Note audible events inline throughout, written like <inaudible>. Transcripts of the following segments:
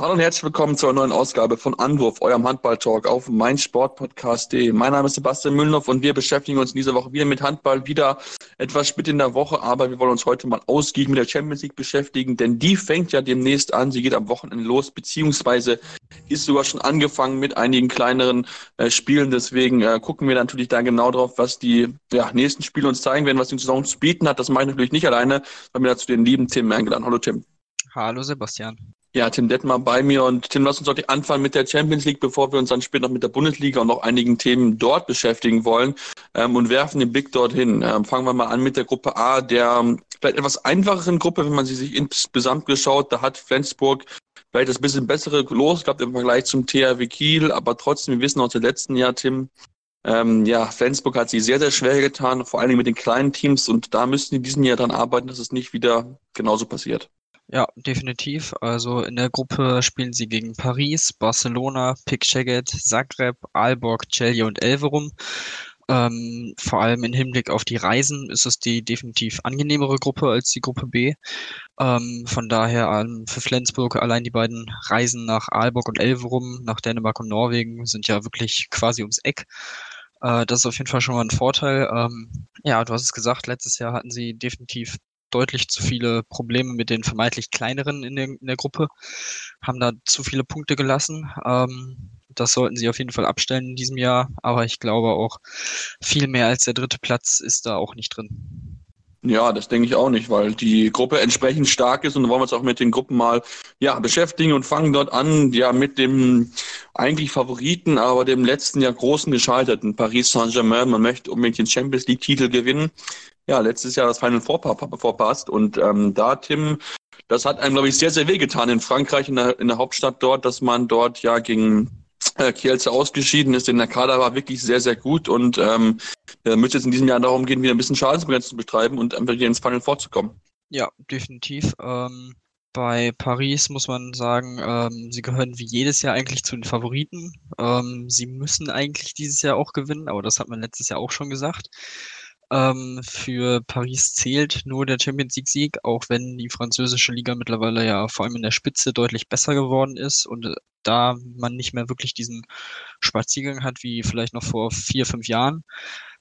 Hallo und herzlich willkommen zur neuen Ausgabe von Anwurf, eurem Handball-Talk auf meinsportpodcast.de. Mein Name ist Sebastian Mühlenhoff und wir beschäftigen uns in dieser Woche wieder mit Handball, wieder etwas spät in der Woche, aber wir wollen uns heute mal ausgiebig mit der Champions League beschäftigen, denn die fängt ja demnächst an, sie geht am Wochenende los, beziehungsweise ist sogar schon angefangen mit einigen kleineren äh, Spielen, deswegen äh, gucken wir natürlich da genau drauf, was die ja, nächsten Spiele uns zeigen werden, was die Saison zu bieten hat. Das mache ich natürlich nicht alleine, weil mir dazu den lieben Tim eingeladen. Hallo Tim. Hallo Sebastian. Ja, Tim Detmar bei mir und Tim, lass uns doch anfangen mit der Champions League, bevor wir uns dann später noch mit der Bundesliga und noch einigen Themen dort beschäftigen wollen ähm, und werfen den Blick dorthin. Ähm, fangen wir mal an mit der Gruppe A, der ähm, vielleicht etwas einfacheren Gruppe, wenn man sie sich insgesamt geschaut. Da hat Flensburg vielleicht das bisschen bessere Los gehabt im Vergleich zum THW Kiel, aber trotzdem, wir wissen aus dem letzten Jahr, Tim, ähm, ja, Flensburg hat sie sehr, sehr schwer getan, vor allen Dingen mit den kleinen Teams und da müssten die diesen Jahr dran arbeiten, dass es nicht wieder genauso passiert. Ja, definitiv. Also in der Gruppe spielen sie gegen Paris, Barcelona, Szeged, Zagreb, Aalborg, Celje und Elverum. Ähm, vor allem im Hinblick auf die Reisen ist es die definitiv angenehmere Gruppe als die Gruppe B. Ähm, von daher ähm, für Flensburg allein die beiden Reisen nach Aalborg und Elverum, nach Dänemark und Norwegen sind ja wirklich quasi ums Eck. Äh, das ist auf jeden Fall schon mal ein Vorteil. Ähm, ja, du hast es gesagt, letztes Jahr hatten sie definitiv deutlich zu viele Probleme mit den vermeintlich kleineren in der, in der Gruppe, haben da zu viele Punkte gelassen. Ähm, das sollten sie auf jeden Fall abstellen in diesem Jahr, aber ich glaube auch viel mehr als der dritte Platz ist da auch nicht drin. Ja, das denke ich auch nicht, weil die Gruppe entsprechend stark ist und wollen wir uns auch mit den Gruppen mal ja, beschäftigen und fangen dort an, ja, mit dem eigentlich Favoriten, aber dem letzten Jahr großen gescheiterten Paris Saint-Germain. Man möchte unbedingt den Champions League Titel gewinnen ja, letztes Jahr das Final Four verpasst. Und ähm, da, Tim, das hat einem, glaube ich, sehr, sehr wehgetan in Frankreich, in der, in der Hauptstadt dort, dass man dort ja gegen äh, Kielce ausgeschieden ist, denn der Kader war wirklich sehr, sehr gut und ähm, müsste jetzt in diesem Jahr darum gehen, wieder ein bisschen Schadensbegrenzung zu betreiben und einfach wieder ins Final vorzukommen. Ja, definitiv. Ähm, bei Paris muss man sagen, ähm, sie gehören wie jedes Jahr eigentlich zu den Favoriten. Ähm, sie müssen eigentlich dieses Jahr auch gewinnen, aber das hat man letztes Jahr auch schon gesagt. Ähm, für Paris zählt nur der Champions League Sieg, auch wenn die französische Liga mittlerweile ja vor allem in der Spitze deutlich besser geworden ist und äh, da man nicht mehr wirklich diesen Spaziergang hat wie vielleicht noch vor vier, fünf Jahren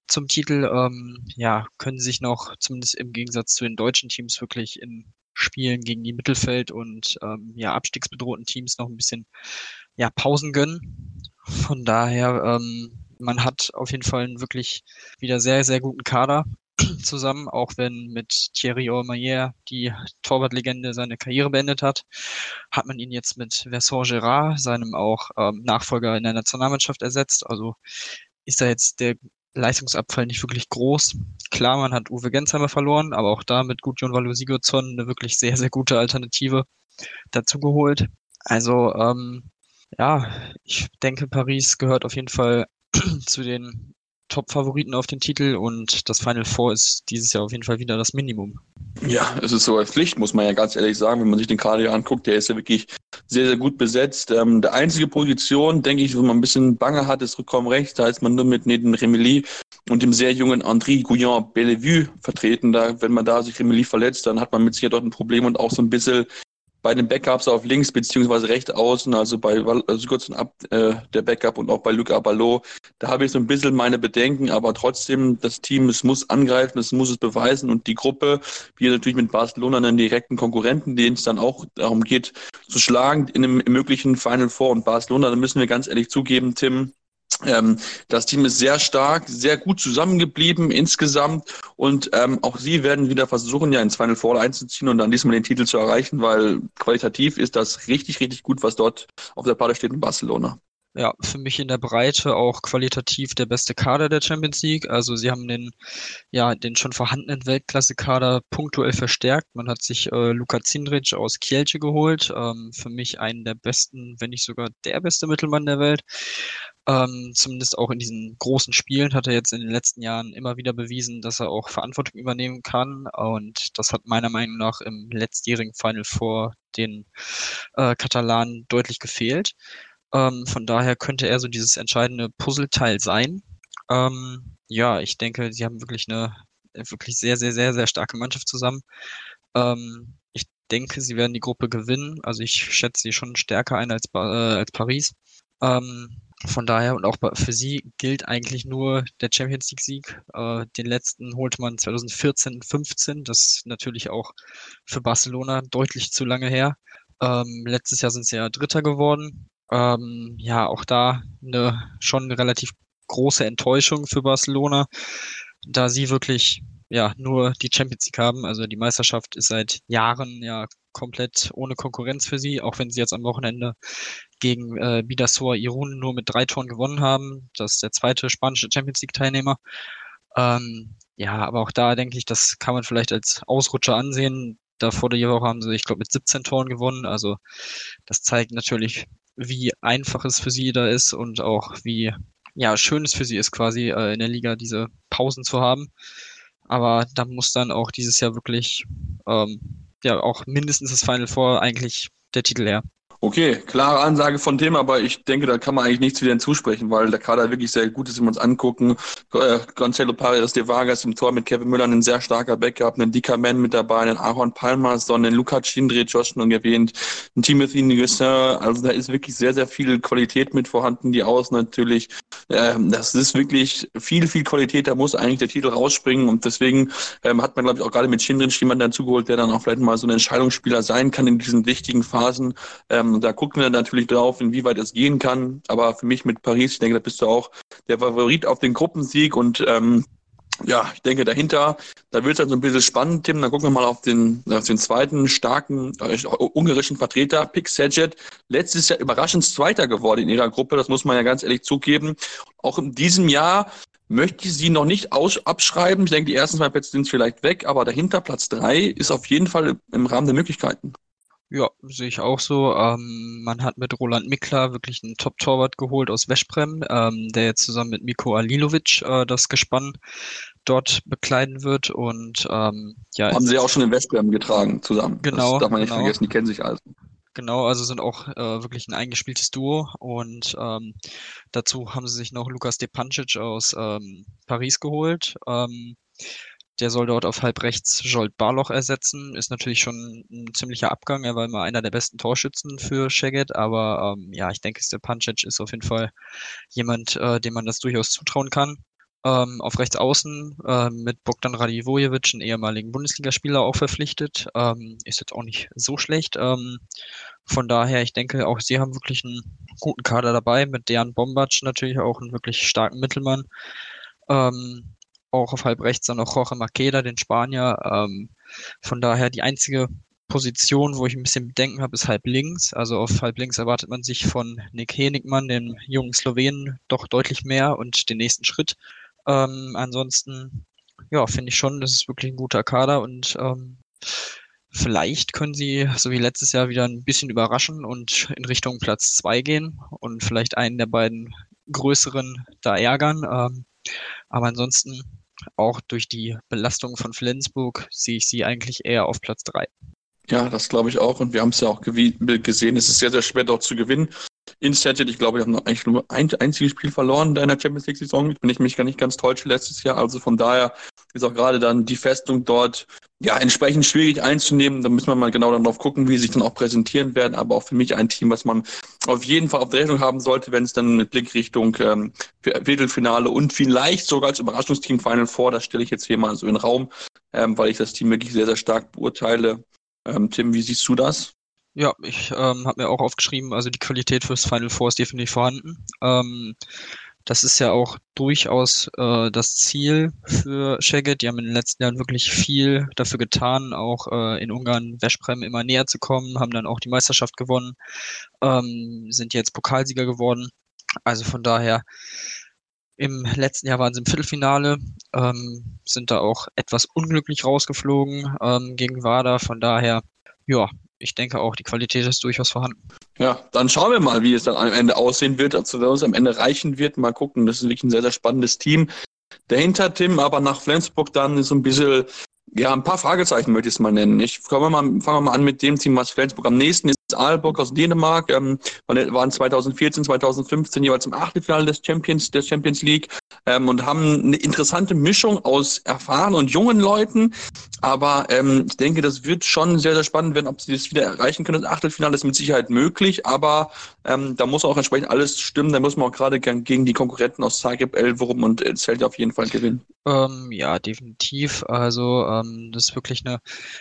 zum Titel, ähm, ja, können sich noch zumindest im Gegensatz zu den deutschen Teams wirklich in Spielen gegen die Mittelfeld- und ähm, ja, abstiegsbedrohten Teams noch ein bisschen ja, Pausen gönnen. Von daher ähm, man hat auf jeden Fall einen wirklich wieder sehr, sehr guten Kader <clears throat> zusammen, auch wenn mit Thierry Ormayer die Torwartlegende seine Karriere beendet hat, hat man ihn jetzt mit Vincent Gerard, seinem auch ähm, Nachfolger in der Nationalmannschaft, ersetzt. Also ist da jetzt der Leistungsabfall nicht wirklich groß. Klar, man hat Uwe Gensheimer verloren, aber auch da mit Gudjon Valo Sigurdsson eine wirklich sehr, sehr gute Alternative dazugeholt. Also ähm, ja, ich denke, Paris gehört auf jeden Fall <clears throat> zu den Top-Favoriten auf den Titel und das Final Four ist dieses Jahr auf jeden Fall wieder das Minimum. Ja, es ist so eine Pflicht, muss man ja ganz ehrlich sagen, wenn man sich den Kader hier anguckt, der ist ja wirklich sehr, sehr gut besetzt. Ähm, der einzige Position, denke ich, wo man ein bisschen Bange hat, ist Rückkommen rechts. Da ist man nur mit Nathan Remeli und dem sehr jungen André Gouillon Bellevue vertreten. Da, wenn man da sich Remeli verletzt, dann hat man mit Sicherheit dort ein Problem und auch so ein bisschen bei den Backups auf links beziehungsweise rechts außen, also bei also kurz ab äh, der Backup und auch bei Luc Abalo, da habe ich so ein bisschen meine Bedenken, aber trotzdem, das Team, es muss angreifen, es muss es beweisen und die Gruppe, wie natürlich mit Barcelona einen direkten Konkurrenten, den es dann auch darum geht, zu schlagen in einem möglichen Final Four und Barcelona, da müssen wir ganz ehrlich zugeben, Tim, das Team ist sehr stark, sehr gut zusammengeblieben insgesamt und ähm, auch sie werden wieder versuchen, ja ins Final Four einzuziehen und dann diesmal den Titel zu erreichen, weil qualitativ ist das richtig, richtig gut, was dort auf der Platte steht in Barcelona. Ja, für mich in der Breite auch qualitativ der beste Kader der Champions League. Also sie haben den, ja, den schon vorhandenen Weltklasse-Kader punktuell verstärkt. Man hat sich äh, Luka Zindric aus Kielce geholt. Ähm, für mich einen der besten, wenn nicht sogar der beste Mittelmann der Welt. Ähm, zumindest auch in diesen großen Spielen hat er jetzt in den letzten Jahren immer wieder bewiesen, dass er auch Verantwortung übernehmen kann. Und das hat meiner Meinung nach im letztjährigen Final vor den äh, Katalanen deutlich gefehlt. Ähm, von daher könnte er so dieses entscheidende Puzzleteil sein. Ähm, ja, ich denke, sie haben wirklich eine wirklich sehr, sehr, sehr, sehr starke Mannschaft zusammen. Ähm, ich denke, sie werden die Gruppe gewinnen. Also ich schätze sie schon stärker ein als, äh, als Paris. Ähm, von daher und auch für sie gilt eigentlich nur der Champions League Sieg. Äh, den letzten holte man 2014, 15. Das ist natürlich auch für Barcelona deutlich zu lange her. Ähm, letztes Jahr sind sie ja Dritter geworden. Ähm, ja, auch da eine schon eine relativ große Enttäuschung für Barcelona, da sie wirklich ja nur die Champions League haben. Also die Meisterschaft ist seit Jahren ja komplett ohne Konkurrenz für sie, auch wenn sie jetzt am Wochenende gegen äh, Bidasor Irun nur mit drei Toren gewonnen haben. Das ist der zweite spanische Champions League Teilnehmer. Ähm, ja, aber auch da denke ich, das kann man vielleicht als Ausrutscher ansehen. Da vor der Woche haben sie, ich glaube, mit 17 Toren gewonnen. Also das zeigt natürlich, wie einfach es für sie da ist und auch wie ja, schön es für sie ist, quasi äh, in der Liga diese Pausen zu haben. Aber da muss dann auch dieses Jahr wirklich ähm, ja auch mindestens das Final Four eigentlich der Titel her. Okay, klare Ansage von dem, aber ich denke, da kann man eigentlich nichts wieder hinzusprechen, weil der Kader wirklich sehr gut ist, wenn wir uns angucken. Äh, Gonzalo Paredes de Vargas im Tor mit Kevin Müller, ein sehr starker Backup, einen Dika Man mit dabei, einen Aaron Palmas, einen Luca Chindre, Josh schon erwähnt, einen Timothy Nguessin. Also da ist wirklich sehr, sehr viel Qualität mit vorhanden, die Außen natürlich. Ähm, das ist wirklich viel, viel Qualität, da muss eigentlich der Titel rausspringen und deswegen ähm, hat man, glaube ich, auch gerade mit Chindrin jemanden dazugeholt, der dann auch vielleicht mal so ein Entscheidungsspieler sein kann in diesen wichtigen Phasen. Ähm, ähm, da gucken wir natürlich drauf, inwieweit es gehen kann. Aber für mich mit Paris, ich denke, da bist du auch der Favorit auf den Gruppensieg und ähm, ja, ich denke dahinter, da wird es dann so ein bisschen spannend, Tim. Dann gucken wir mal auf den, auf den zweiten starken äh, ungarischen Vertreter, Pik Sejet. Letztes Jahr überraschend Zweiter geworden in ihrer Gruppe, das muss man ja ganz ehrlich zugeben. Auch in diesem Jahr möchte ich sie noch nicht aus abschreiben. Ich denke, die ersten zwei Plätze sind vielleicht weg, aber dahinter Platz drei ist auf jeden Fall im Rahmen der Möglichkeiten. Ja, sehe ich auch so. Ähm, man hat mit Roland Mikler wirklich einen Top-Torwart geholt aus Veszprem, ähm, der jetzt zusammen mit Miko Alilovic äh, das Gespann dort bekleiden wird. Und ähm, ja, haben sie auch schon in Veszprem getragen zusammen. Genau. Das darf man nicht genau. vergessen, die kennen sich also. Genau, also sind auch äh, wirklich ein eingespieltes Duo und ähm, dazu haben sie sich noch Lukas Depancic aus ähm, Paris geholt. Ähm, der soll dort auf halb rechts Jolt Barloch ersetzen. Ist natürlich schon ein ziemlicher Abgang. Er war immer einer der besten Torschützen für Szeged, aber ähm, ja, ich denke, Stepancic ist auf jeden Fall jemand, äh, dem man das durchaus zutrauen kann. Ähm, auf rechts außen äh, mit Bogdan Radivojevic, einen ehemaligen Bundesligaspieler, auch verpflichtet. Ähm, ist jetzt auch nicht so schlecht. Ähm, von daher, ich denke, auch sie haben wirklich einen guten Kader dabei, mit Dejan Bombac natürlich auch einen wirklich starken Mittelmann. Ähm, auch auf halb rechts dann noch Jorge Maqueda, den Spanier. Ähm, von daher die einzige Position, wo ich ein bisschen Bedenken habe, ist halb links. Also auf halb links erwartet man sich von Nick Henigmann, dem jungen Slowenen, doch deutlich mehr und den nächsten Schritt. Ähm, ansonsten, ja, finde ich schon, das ist wirklich ein guter Kader und ähm, vielleicht können sie, so wie letztes Jahr, wieder ein bisschen überraschen und in Richtung Platz zwei gehen und vielleicht einen der beiden größeren da ärgern. Ähm, aber ansonsten auch durch die Belastung von Flensburg sehe ich sie eigentlich eher auf Platz drei. Ja, das glaube ich auch. Und wir haben es ja auch gesehen. Es ist sehr, sehr schwer dort zu gewinnen. In Instead, ich glaube, wir haben eigentlich nur ein einziges Spiel verloren in der Champions League-Saison, wenn ich mich gar nicht ganz täusche letztes Jahr. Also von daher ist auch gerade dann die Festung dort ja entsprechend schwierig einzunehmen. Da müssen wir mal genau darauf gucken, wie sie sich dann auch präsentieren werden. Aber auch für mich ein Team, was man auf jeden Fall auf der Rechnung haben sollte, wenn es dann mit Blick Richtung ähm, Viertelfinale und vielleicht sogar als Überraschungsteam Final Four, das stelle ich jetzt hier mal so in den Raum, ähm, weil ich das Team wirklich sehr, sehr stark beurteile. Ähm, Tim, wie siehst du das? Ja, ich ähm, habe mir auch aufgeschrieben, also die Qualität fürs Final Four ist definitiv vorhanden. Ähm, das ist ja auch durchaus äh, das Ziel für Szeged. Die haben in den letzten Jahren wirklich viel dafür getan, auch äh, in Ungarn Veszprem immer näher zu kommen, haben dann auch die Meisterschaft gewonnen, ähm, sind jetzt Pokalsieger geworden. Also von daher, im letzten Jahr waren sie im Viertelfinale, ähm, sind da auch etwas unglücklich rausgeflogen ähm, gegen WADA. Von daher, ja, ich denke auch, die Qualität ist durchaus vorhanden. Ja, dann schauen wir mal, wie es dann am Ende aussehen wird, ob es am Ende reichen wird. Mal gucken, das ist wirklich ein sehr, sehr spannendes Team. Dahinter, Tim, aber nach Flensburg dann ist so ein bisschen ja, ein paar Fragezeichen möchte ich es mal nennen. Ich fange mal, mal an mit dem Team, was Flensburg am nächsten ist. Aalborg aus Dänemark, ähm, waren 2014, 2015 jeweils im Achtelfinale des Champions, der Champions League ähm, und haben eine interessante Mischung aus erfahrenen und jungen Leuten. Aber ähm, ich denke, das wird schon sehr, sehr spannend werden, ob sie das wieder erreichen können. Das Achtelfinale ist mit Sicherheit möglich, aber ähm, da muss auch entsprechend alles stimmen. Da muss man auch gerade gegen die Konkurrenten aus Zagreb, Elverum und Zelt auf jeden Fall gewinnen. Ähm, ja, definitiv. Also ähm, das ist wirklich eine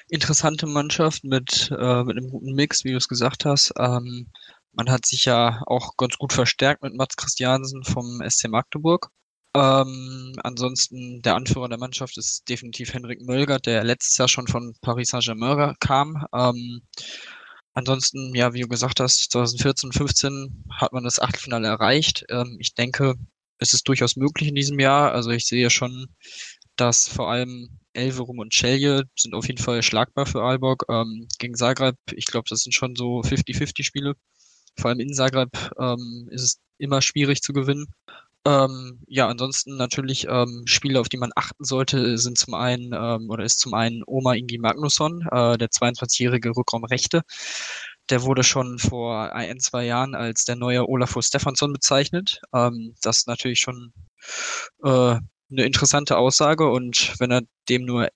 interessante Mannschaft mit, äh, mit einem guten Mix, wie du es gesagt hast. Ähm, man hat sich ja auch ganz gut verstärkt mit Mats Christiansen vom SC Magdeburg. Ähm, ansonsten der Anführer der Mannschaft ist definitiv Henrik Mölger, der letztes Jahr schon von Paris Saint-Germain kam. Ähm, ansonsten, ja, wie du gesagt hast, 2014, 15 hat man das Achtelfinale erreicht. Ähm, ich denke, es ist durchaus möglich in diesem Jahr. Also ich sehe schon, dass vor allem Elverum und Celje sind auf jeden Fall schlagbar für Aalborg. Ähm, gegen Zagreb, ich glaube, das sind schon so 50-50 Spiele. Vor allem in Zagreb ähm, ist es immer schwierig zu gewinnen. Ähm, ja, ansonsten natürlich ähm, Spiele, auf die man achten sollte, sind zum einen ähm, oder ist zum einen Oma Ingi Magnusson, äh, der 22-jährige Rückraumrechte. Der wurde schon vor ein, zwei Jahren als der neue Olafur Stefansson bezeichnet. Ähm, das ist natürlich schon äh, eine interessante Aussage und wenn er dem nur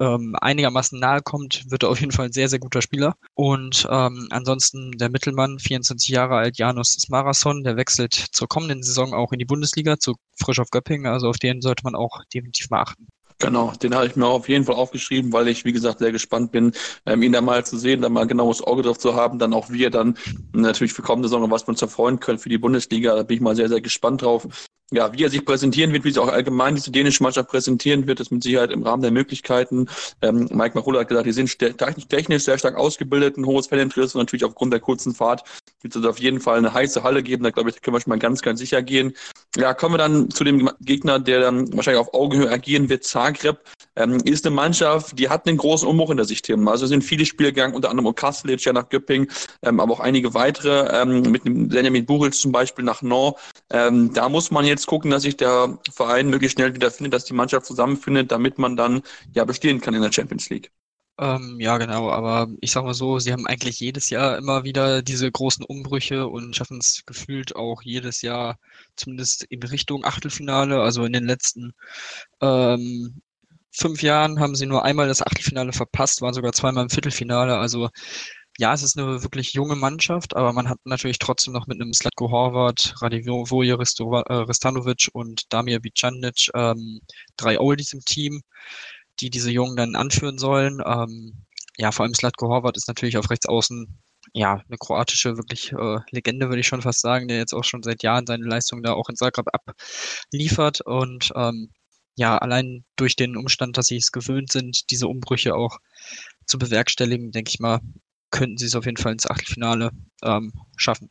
ähm, einigermaßen nahe kommt, wird er auf jeden Fall ein sehr, sehr guter Spieler. Und ähm, ansonsten der Mittelmann, 24 Jahre alt, Janus Smarason, der wechselt zur kommenden Saison auch in die Bundesliga, zu Frisch auf Göppingen. Also auf den sollte man auch definitiv mal achten. Genau, den habe ich mir auf jeden Fall aufgeschrieben, weil ich, wie gesagt, sehr gespannt bin, ähm, ihn da mal zu sehen, da mal genaues Auge drauf zu haben, dann auch wir dann natürlich für kommende Saison, was wir uns erfreuen können für die Bundesliga. Da bin ich mal sehr, sehr gespannt drauf ja, wie er sich präsentieren wird, wie sich auch allgemein diese dänische Mannschaft präsentieren wird, ist mit Sicherheit im Rahmen der Möglichkeiten. Ähm, Mike Machulla hat gesagt, die sind technisch sehr stark ausgebildet, ein hohes Faninteresse und natürlich aufgrund der kurzen Fahrt wird es auf jeden Fall eine heiße Halle geben. Da glaube ich, da können wir schon mal ganz, ganz sicher gehen. Ja, kommen wir dann zu dem Gegner, der dann wahrscheinlich auf Augenhöhe agieren wird. Zagreb ähm, ist eine Mannschaft, die hat einen großen Umbruch in der Sicht. Also sind viele Spiele gegangen, unter anderem Okaslic ja nach Göpping, ähm, aber auch einige weitere, ähm, mit dem Benjamin Buric zum Beispiel nach Nord. Ähm, da muss man jetzt gucken, dass sich der Verein möglichst schnell wieder findet, dass die Mannschaft zusammenfindet, damit man dann ja bestehen kann in der Champions League. Ähm, ja, genau, aber ich sag mal so, sie haben eigentlich jedes Jahr immer wieder diese großen Umbrüche und schaffen es gefühlt auch jedes Jahr zumindest in Richtung Achtelfinale. Also in den letzten ähm, fünf Jahren haben sie nur einmal das Achtelfinale verpasst, waren sogar zweimal im Viertelfinale. Also ja, es ist eine wirklich junge Mannschaft, aber man hat natürlich trotzdem noch mit einem Slatko Horvat, Radivoje äh, Restanovic und Damir Bicanic ähm, drei Oldies im Team, die diese Jungen dann anführen sollen. Ähm, ja, vor allem Slatko Horvat ist natürlich auf rechts außen ja, eine kroatische wirklich äh, Legende, würde ich schon fast sagen, der jetzt auch schon seit Jahren seine Leistung da auch in Zagreb abliefert. Und ähm, ja, allein durch den Umstand, dass sie es gewöhnt sind, diese Umbrüche auch zu bewerkstelligen, denke ich mal, könnten sie es auf jeden Fall ins Achtelfinale ähm, schaffen.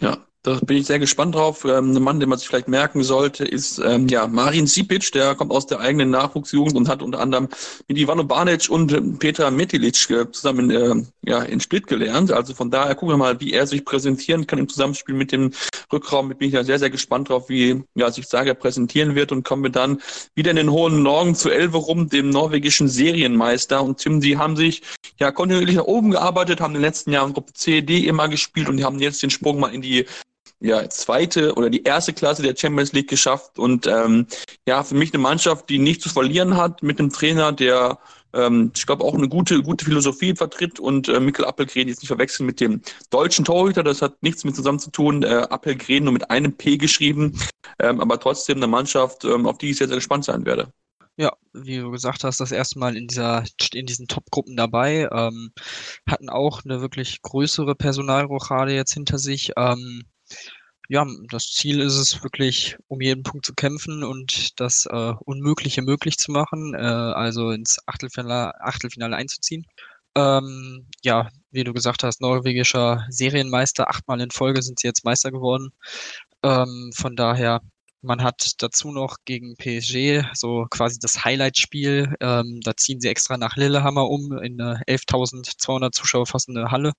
Ja, da bin ich sehr gespannt drauf. Ähm, ein Mann, den man sich vielleicht merken sollte, ist ähm, ja Marin Sipic, der kommt aus der eigenen Nachwuchsjugend und hat unter anderem mit Ivano Banic und Peter Metilic äh, zusammen äh, ja, in Split gelernt. Also von daher gucken wir mal, wie er sich präsentieren kann im Zusammenspiel mit dem Rückraum. Bin ich da sehr, sehr gespannt drauf, wie ja, sich Saga präsentieren wird und kommen wir dann wieder in den hohen Norden zu Elverum, dem norwegischen Serienmeister. Und Tim, die haben sich ja kontinuierlich nach oben gearbeitet, haben in den letzten Jahren Gruppe C, D immer gespielt und die haben jetzt den Sprung mal in die ja, zweite oder die erste Klasse der Champions League geschafft und ähm, ja, für mich eine Mannschaft, die nicht zu verlieren hat, mit einem Trainer, der ähm, ich glaube auch eine gute, gute Philosophie vertritt und äh, Mikkel Appelgren jetzt nicht verwechseln mit dem deutschen Torhüter, das hat nichts mit zusammen zu tun, äh, Appelgren nur mit einem P geschrieben, ähm, aber trotzdem eine Mannschaft, ähm, auf die ich sehr, sehr gespannt sein werde. Ja, wie du gesagt hast, das erste Mal in dieser, in diesen Top-Gruppen dabei, ähm, hatten auch eine wirklich größere Personalrochade jetzt hinter sich. Ähm, ja, das Ziel ist es wirklich, um jeden Punkt zu kämpfen und das äh, Unmögliche möglich zu machen, äh, also ins Achtelfinale, Achtelfinale einzuziehen. Ähm, ja, wie du gesagt hast, norwegischer Serienmeister, achtmal in Folge sind sie jetzt Meister geworden. Ähm, von daher, man hat dazu noch gegen PSG so quasi das Highlight-Spiel. Ähm, da ziehen sie extra nach Lillehammer um in eine 11.200 Zuschauer fassende Halle.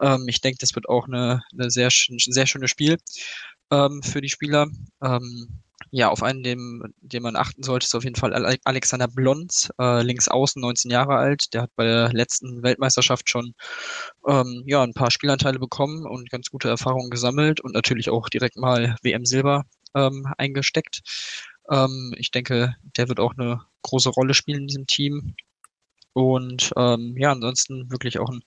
Ähm, ich denke, das wird auch eine, eine sehr, sehr schönes Spiel ähm, für die Spieler. Ähm, ja, auf einen, dem, den man achten sollte, ist auf jeden Fall Alexander Blond, äh, links außen, 19 Jahre alt. Der hat bei der letzten Weltmeisterschaft schon ähm, ja, ein paar Spielanteile bekommen und ganz gute Erfahrungen gesammelt und natürlich auch direkt mal WM Silber ähm, eingesteckt. Ähm, ich denke, der wird auch eine große Rolle spielen in diesem Team. Und ähm, ja, ansonsten wirklich auch ein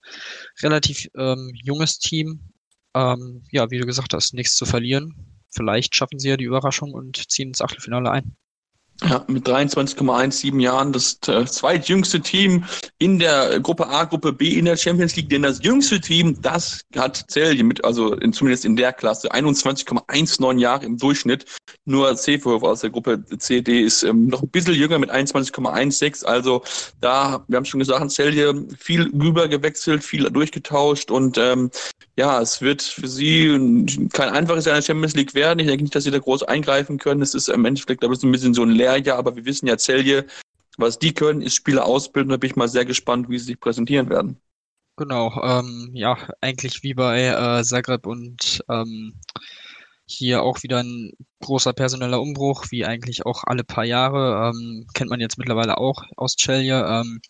relativ ähm, junges Team. Ähm, ja, wie du gesagt hast, nichts zu verlieren vielleicht schaffen sie ja die Überraschung und ziehen ins Achtelfinale ein. Ja, mit 23,17 Jahren das äh, zweitjüngste Team in der Gruppe A, Gruppe B in der Champions League, denn das jüngste Team, das hat Celje mit, also in, zumindest in der Klasse, 21,19 Jahre im Durchschnitt. Nur Seehof aus der Gruppe C, D ist ähm, noch ein bisschen jünger mit 21,16. Also da, wir haben schon gesagt, Celje viel rübergewechselt, viel durchgetauscht und ähm, ja, es wird für sie kein einfaches Jahr in der Champions League werden. Ich denke nicht, dass sie da groß eingreifen können. Es ist im Endeffekt, glaube so ein bisschen so ein Lehrjahr, aber wir wissen ja, Celje, was die können, ist Spieler ausbilden. Da bin ich mal sehr gespannt, wie sie sich präsentieren werden. Genau, ähm, ja, eigentlich wie bei äh, Zagreb und ähm, hier auch wieder ein großer personeller Umbruch, wie eigentlich auch alle paar Jahre. Ähm, kennt man jetzt mittlerweile auch aus Celje. Ähm,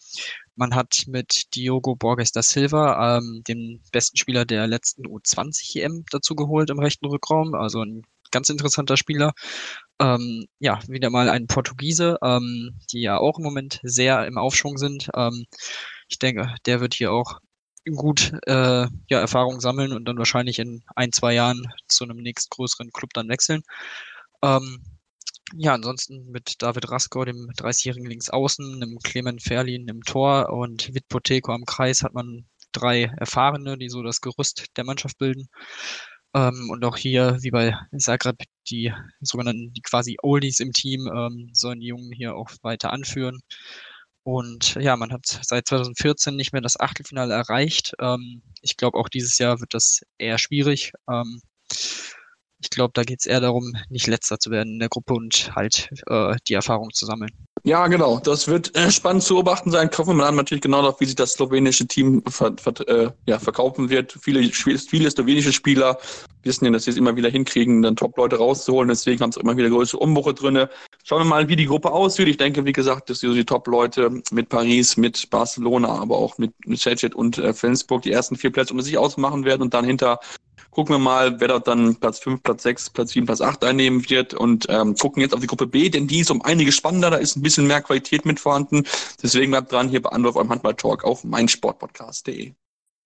man hat mit Diogo Borges da Silva ähm, den besten Spieler der letzten U20 EM dazu geholt im rechten Rückraum. Also ein ganz interessanter Spieler. Ähm, ja, wieder mal ein Portugiese, ähm, die ja auch im Moment sehr im Aufschwung sind. Ähm, ich denke, der wird hier auch gut äh, ja, Erfahrung sammeln und dann wahrscheinlich in ein, zwei Jahren zu einem nächstgrößeren Club dann wechseln. Ähm, ja, ansonsten mit David Raskau, dem 30-jährigen Linksaußen, einem Clement Ferlin im Tor und Vitpoteko am Kreis hat man drei Erfahrene, die so das Gerüst der Mannschaft bilden. Ähm, und auch hier, wie bei Zagreb, die sogenannten, die quasi Oldies im Team, ähm, sollen die Jungen hier auch weiter anführen. Und ja, man hat seit 2014 nicht mehr das Achtelfinale erreicht. Ähm, ich glaube, auch dieses Jahr wird das eher schwierig. Ähm, ich glaube, da geht es eher darum, nicht letzter zu werden in der Gruppe und halt äh, die Erfahrung zu sammeln. Ja, genau. Das wird äh, spannend zu beobachten sein. Kaufen wir dann natürlich genau darauf, wie sich das slowenische Team ver, ver, äh, ja, verkaufen wird. Viele, viele slowenische Spieler wissen ja, dass sie es immer wieder hinkriegen, dann Top-Leute rauszuholen. Deswegen haben sie immer wieder größere Umbruche drin. Schauen wir mal, wie die Gruppe aussieht. Ich denke, wie gesagt, dass die, Top-Leute mit Paris, mit Barcelona, aber auch mit, Celtic und äh, Flensburg die ersten vier Plätze unter sich ausmachen werden und dann hinter gucken wir mal, wer dort dann Platz 5, Platz 6, Platz 7, Platz 8 einnehmen wird und ähm, gucken jetzt auf die Gruppe B, denn die ist um einige spannender, da ist ein bisschen mehr Qualität mit vorhanden. Deswegen bleibt dran hier bei Anwurf eurem Handball-Talk auf meinsportpodcast.de.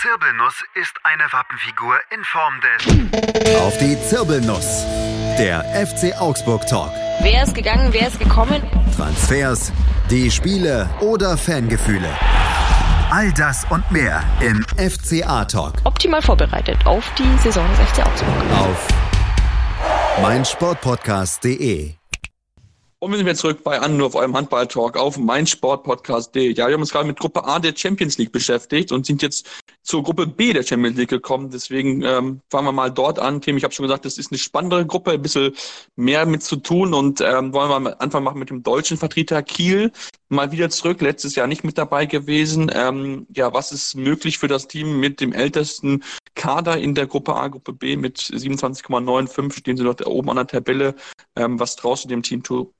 Zirbelnuss ist eine Wappenfigur in Form des. Auf die Zirbelnuss. Der FC Augsburg Talk. Wer ist gegangen, wer ist gekommen? Transfers, die Spiele oder Fangefühle. All das und mehr im FCA Talk. Optimal vorbereitet auf die Saison des FC Augsburg. Auf meinsportpodcast.de. Und wir sind jetzt zurück bei Anruf, eurem Handball-Talk auf meinsportpodcast.de. Ja, wir haben uns gerade mit Gruppe A der Champions League beschäftigt und sind jetzt zur Gruppe B der Champions League gekommen. Deswegen ähm, fangen wir mal dort an. Tim, ich habe schon gesagt, das ist eine spannendere Gruppe, ein bisschen mehr mit zu tun und ähm, wollen wir mal Anfang machen mit dem deutschen Vertreter Kiel. Mal wieder zurück, letztes Jahr nicht mit dabei gewesen. Ähm, ja, was ist möglich für das Team mit dem ältesten Kader in der Gruppe A, Gruppe B mit 27,95 stehen sie dort oben an der Tabelle. Ähm, was traust du dem Team zu?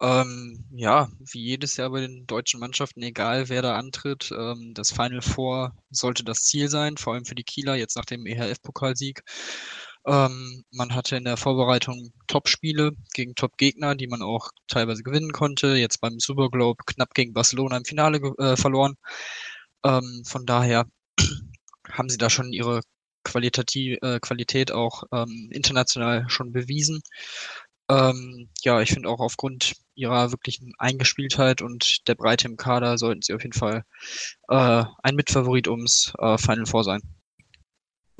Ähm, ja, wie jedes Jahr bei den deutschen Mannschaften, egal wer da antritt, ähm, das Final Four sollte das Ziel sein, vor allem für die Kieler, jetzt nach dem EHF-Pokalsieg. Ähm, man hatte in der Vorbereitung Top-Spiele gegen Top-Gegner, die man auch teilweise gewinnen konnte. Jetzt beim Super Globe knapp gegen Barcelona im Finale äh, verloren. Ähm, von daher <clears throat> haben sie da schon ihre Qualitativ, äh, Qualität auch ähm, international schon bewiesen. Ähm, ja, ich finde auch aufgrund ihrer wirklichen Eingespieltheit und der Breite im Kader sollten sie auf jeden Fall äh, ein Mitfavorit ums äh, Final Four sein.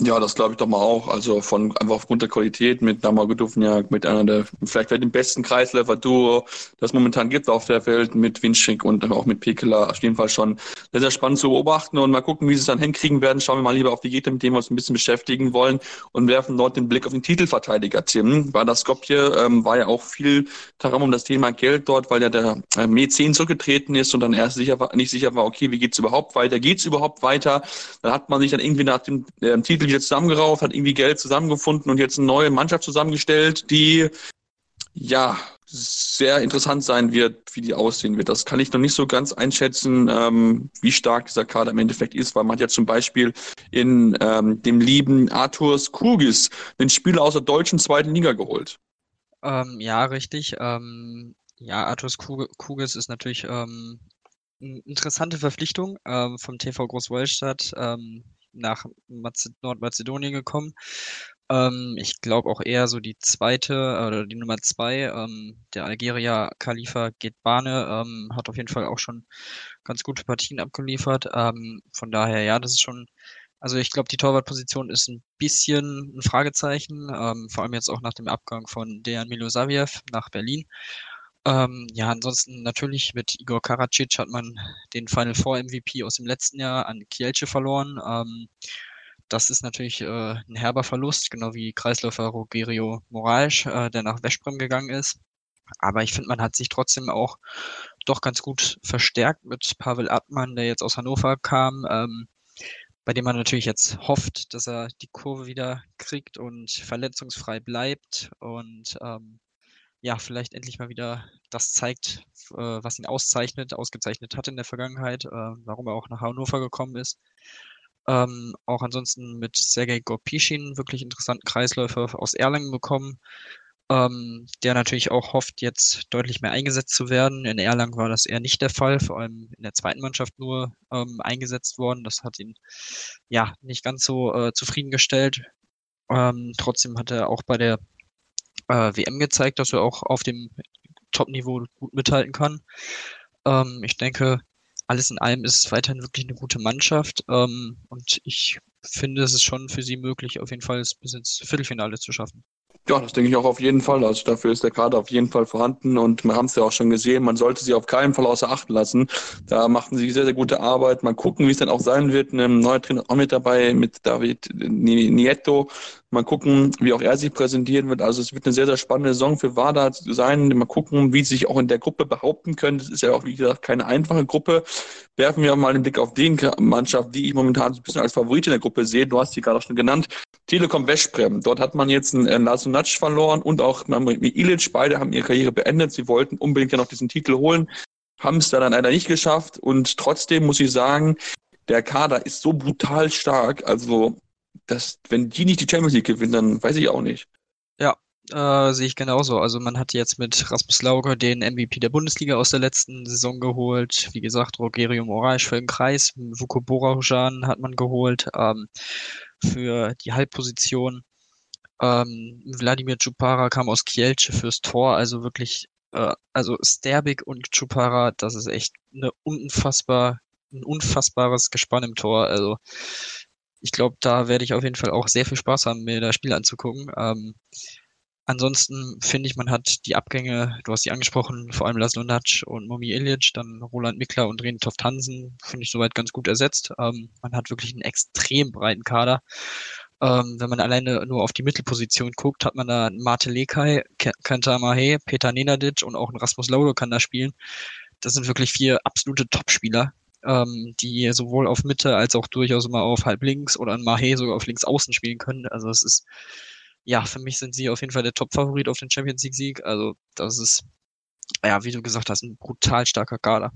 Ja, das glaube ich doch mal auch. Also von einfach aufgrund der Qualität mit Namagodufniak, mit einer der vielleicht dem besten Kreisläufer-Duo, das momentan gibt auf der Welt, mit Winschik und auch mit Pekela. Auf jeden Fall schon sehr, sehr spannend zu beobachten und mal gucken, wie sie es dann hinkriegen werden. Schauen wir mal lieber auf die Gegner, mit denen wir uns ein bisschen beschäftigen wollen und werfen dort den Blick auf den Titelverteidiger, Tim. Weil das Skopje ähm, war ja auch viel darum um das Thema Geld dort, weil ja der äh, 10 zurückgetreten ist und dann erst sicher war, nicht sicher war, okay, wie geht's überhaupt weiter? Geht's überhaupt weiter? Dann hat man sich dann irgendwie nach dem äh, Titel Jetzt zusammengerauft, hat irgendwie Geld zusammengefunden und jetzt eine neue Mannschaft zusammengestellt, die ja sehr interessant sein wird, wie die aussehen wird. Das kann ich noch nicht so ganz einschätzen, ähm, wie stark dieser Kader im Endeffekt ist, weil man ja zum Beispiel in ähm, dem lieben Arthurs Kugis den Spieler aus der deutschen zweiten Liga geholt. Ähm, ja, richtig. Ähm, ja, Arthurs Kugis ist natürlich ähm, eine interessante Verpflichtung ähm, vom TV Großwollstadt. Nach Nordmazedonien gekommen. Ähm, ich glaube auch eher so die zweite oder die Nummer zwei. Ähm, der Algerier Khalifa Getbane ähm, hat auf jeden Fall auch schon ganz gute Partien abgeliefert. Ähm, von daher, ja, das ist schon, also ich glaube, die Torwartposition ist ein bisschen ein Fragezeichen, ähm, vor allem jetzt auch nach dem Abgang von Dejan Milosaviev nach Berlin. Ähm, ja, ansonsten natürlich mit Igor Karacic hat man den Final Four MVP aus dem letzten Jahr an Kielce verloren. Ähm, das ist natürlich äh, ein herber Verlust, genau wie Kreisläufer Rogerio Moraes, äh, der nach Veszprem gegangen ist. Aber ich finde, man hat sich trotzdem auch doch ganz gut verstärkt mit Pavel Atman, der jetzt aus Hannover kam, ähm, bei dem man natürlich jetzt hofft, dass er die Kurve wieder kriegt und verletzungsfrei bleibt und ähm, ja, vielleicht endlich mal wieder das zeigt, äh, was ihn auszeichnet, ausgezeichnet hat in der Vergangenheit, äh, warum er auch nach Hannover gekommen ist. Ähm, auch ansonsten mit Sergei Gorpischin wirklich interessanten Kreisläufer aus Erlangen bekommen, ähm, der natürlich auch hofft, jetzt deutlich mehr eingesetzt zu werden. In Erlangen war das eher nicht der Fall, vor allem in der zweiten Mannschaft nur ähm, eingesetzt worden. Das hat ihn ja nicht ganz so äh, zufriedengestellt. Ähm, trotzdem hat er auch bei der äh, WM gezeigt, dass er auch auf dem Top-Niveau gut mithalten kann. Ähm, ich denke, alles in allem ist es weiterhin wirklich eine gute Mannschaft ähm, und ich finde, es ist schon für sie möglich, auf jeden Fall bis ins Viertelfinale zu schaffen. Ja, das denke ich auch auf jeden Fall. Also dafür ist der Kader auf jeden Fall vorhanden und wir haben es ja auch schon gesehen, man sollte sie auf keinen Fall außer Acht lassen. Da machten sie sehr, sehr gute Arbeit. Mal gucken, wie es dann auch sein wird. Ein neuer Trainer auch mit dabei, mit David Nieto. Mal gucken, wie auch er sich präsentieren wird. Also es wird eine sehr, sehr spannende Saison für WADA sein. Mal gucken, wie sie sich auch in der Gruppe behaupten können. Das ist ja auch, wie gesagt, keine einfache Gruppe. Werfen wir mal den Blick auf die Mannschaft, die ich momentan so ein bisschen als Favorit in der Gruppe sehe. Du hast sie gerade auch schon genannt. Telekom Westbrem. Dort hat man jetzt einen äh, Lasunac verloren und auch Ilic. Beide haben ihre Karriere beendet. Sie wollten unbedingt ja noch diesen Titel holen, haben es dann leider nicht geschafft. Und trotzdem muss ich sagen, der Kader ist so brutal stark. Also, dass, wenn die nicht die Champions League gewinnen, dann weiß ich auch nicht. Ja, äh, sehe ich genauso. Also man hat jetzt mit Rasmus Lauger den MVP der Bundesliga aus der letzten Saison geholt. Wie gesagt, Rogerio Moraes für den Kreis, Vuko Borahujan hat man geholt. Ähm, für die Halbposition. Ähm, Wladimir Chupara kam aus Kielce fürs Tor, also wirklich, äh, also Sterbik und Chupara, das ist echt eine unfassbar, ein unfassbares Gespann im Tor. Also ich glaube, da werde ich auf jeden Fall auch sehr viel Spaß haben, mir das Spiel anzugucken. Ähm, ansonsten finde ich, man hat die Abgänge, du hast die angesprochen, vor allem Laszlo Natsch und Momi Ilic, dann Roland Mickler und René Toft Hansen, finde ich soweit ganz gut ersetzt. Ähm, man hat wirklich einen extrem breiten Kader. Ähm, wenn man alleine nur auf die Mittelposition guckt, hat man da Mate Lekai, Kenta Mahe, Peter Nenadic und auch ein Rasmus Laudo kann da spielen. Das sind wirklich vier absolute Topspieler, ähm, die sowohl auf Mitte als auch durchaus immer auf halb links oder ein Mahe sogar auf links außen spielen können. Also es ist, ja, für mich sind sie auf jeden Fall der Top-Favorit auf den Champions League-Sieg. Also das ist ja, wie du gesagt hast, ein brutal starker Kader.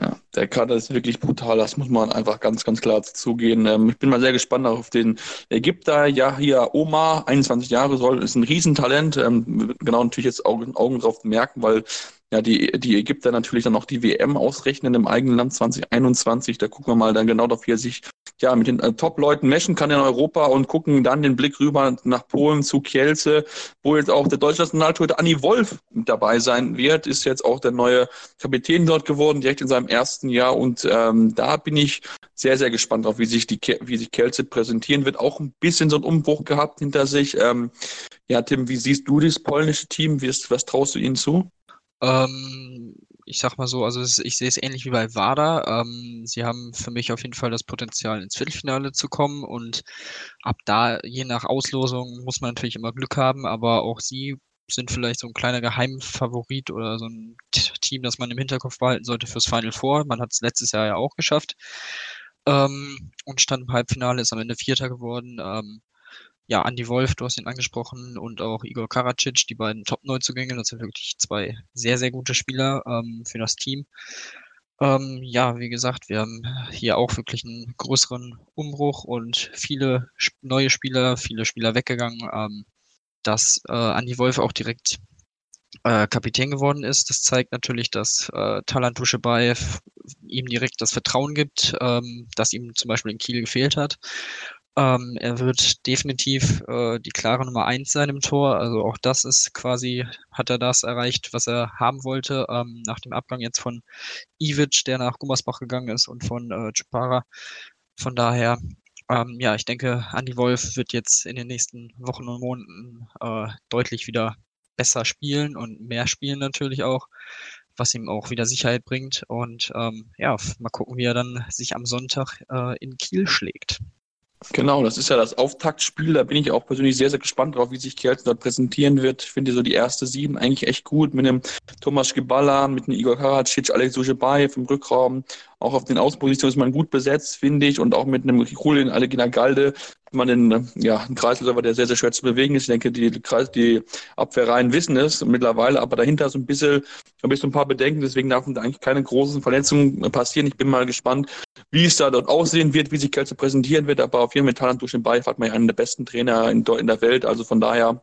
Ja, der Kader ist wirklich brutal, das muss man einfach ganz, ganz klar zugehen. Ähm, ich bin mal sehr gespannt auf den Ägypter. Ja, hier Omar, 21 Jahre soll, ist ein Riesentalent. Ähm, genau natürlich jetzt Augen, Augen drauf merken, weil ja, die, die Ägypter natürlich dann auch die WM ausrechnen im eigenen Land 2021. Da gucken wir mal dann genau dafür, wie er sich ja, mit den äh, Top-Leuten meschen kann in Europa und gucken dann den Blick rüber nach Polen zu Kielce, wo jetzt auch der deutsche Nationaltorhüter Anni Wolf dabei sein wird, ist jetzt auch der neue Kapitän dort geworden, direkt in seinem ersten Jahr und ähm, da bin ich sehr, sehr gespannt drauf, wie sich die, wie sich Kielce präsentieren wird. Auch ein bisschen so einen Umbruch gehabt hinter sich. Ähm, ja, Tim, wie siehst du das polnische Team? Wie ist, was traust du ihnen zu? Ähm, ich sag mal so, also ich sehe es ähnlich wie bei WADA. Ähm, sie haben für mich auf jeden Fall das Potenzial, ins Viertelfinale zu kommen und ab da, je nach Auslosung, muss man natürlich immer Glück haben, aber auch sie sind vielleicht so ein kleiner Geheimfavorit oder so ein Team, das man im Hinterkopf behalten sollte fürs Final Four. Man hat es letztes Jahr ja auch geschafft ähm, und stand im Halbfinale, ist am Ende Vierter geworden. Ähm, ja, Andy Wolf, du hast ihn angesprochen, und auch Igor Karacic, die beiden Top-Neuzugänge. Das sind wirklich zwei sehr, sehr gute Spieler ähm, für das Team. Ähm, ja, wie gesagt, wir haben hier auch wirklich einen größeren Umbruch und viele neue Spieler, viele Spieler weggegangen. Ähm, dass äh, Andy Wolf auch direkt äh, Kapitän geworden ist. Das zeigt natürlich, dass äh, Talant Duschebaev ihm direkt das Vertrauen gibt, ähm, das ihm zum Beispiel in Kiel gefehlt hat. Ähm, er wird definitiv äh, die klare Nummer eins sein im Tor. Also auch das ist quasi, hat er das erreicht, was er haben wollte, ähm, nach dem Abgang jetzt von Ivic, der nach Gummersbach gegangen ist und von äh, Chupara. Von daher, ähm, ja, ich denke, Andy Wolf wird jetzt in den nächsten Wochen und Monaten äh, deutlich wieder besser spielen und mehr spielen natürlich auch, was ihm auch wieder Sicherheit bringt. Und ähm, ja, mal gucken, wie er dann sich am Sonntag äh, in Kiel schlägt. Genau, das ist ja das Auftaktspiel. Da bin ich auch persönlich sehr, sehr gespannt drauf, wie sich Kielce dort präsentieren wird. Ich finde so die erste sieben eigentlich echt gut mit einem Thomas Geballa, mit einem Igor Karacic, Alex Ujebaev im Rückraum. Auch auf den Außenpositionen ist man gut besetzt, finde ich. Und auch mit einem Julien Allegina Galde man den, ja, einen Kreisläufer, der sehr, sehr schwer zu bewegen ist. Ich denke, die, die Abwehrreihen wissen es mittlerweile, aber dahinter ist ein bisschen, ein bisschen ein paar Bedenken, deswegen darf eigentlich keine großen Verletzungen passieren. Ich bin mal gespannt, wie es da dort aussehen wird, wie sich Kelce präsentieren wird, aber auf jeden Fall Talent durch den hat man ja einen der besten Trainer in, in der Welt, also von daher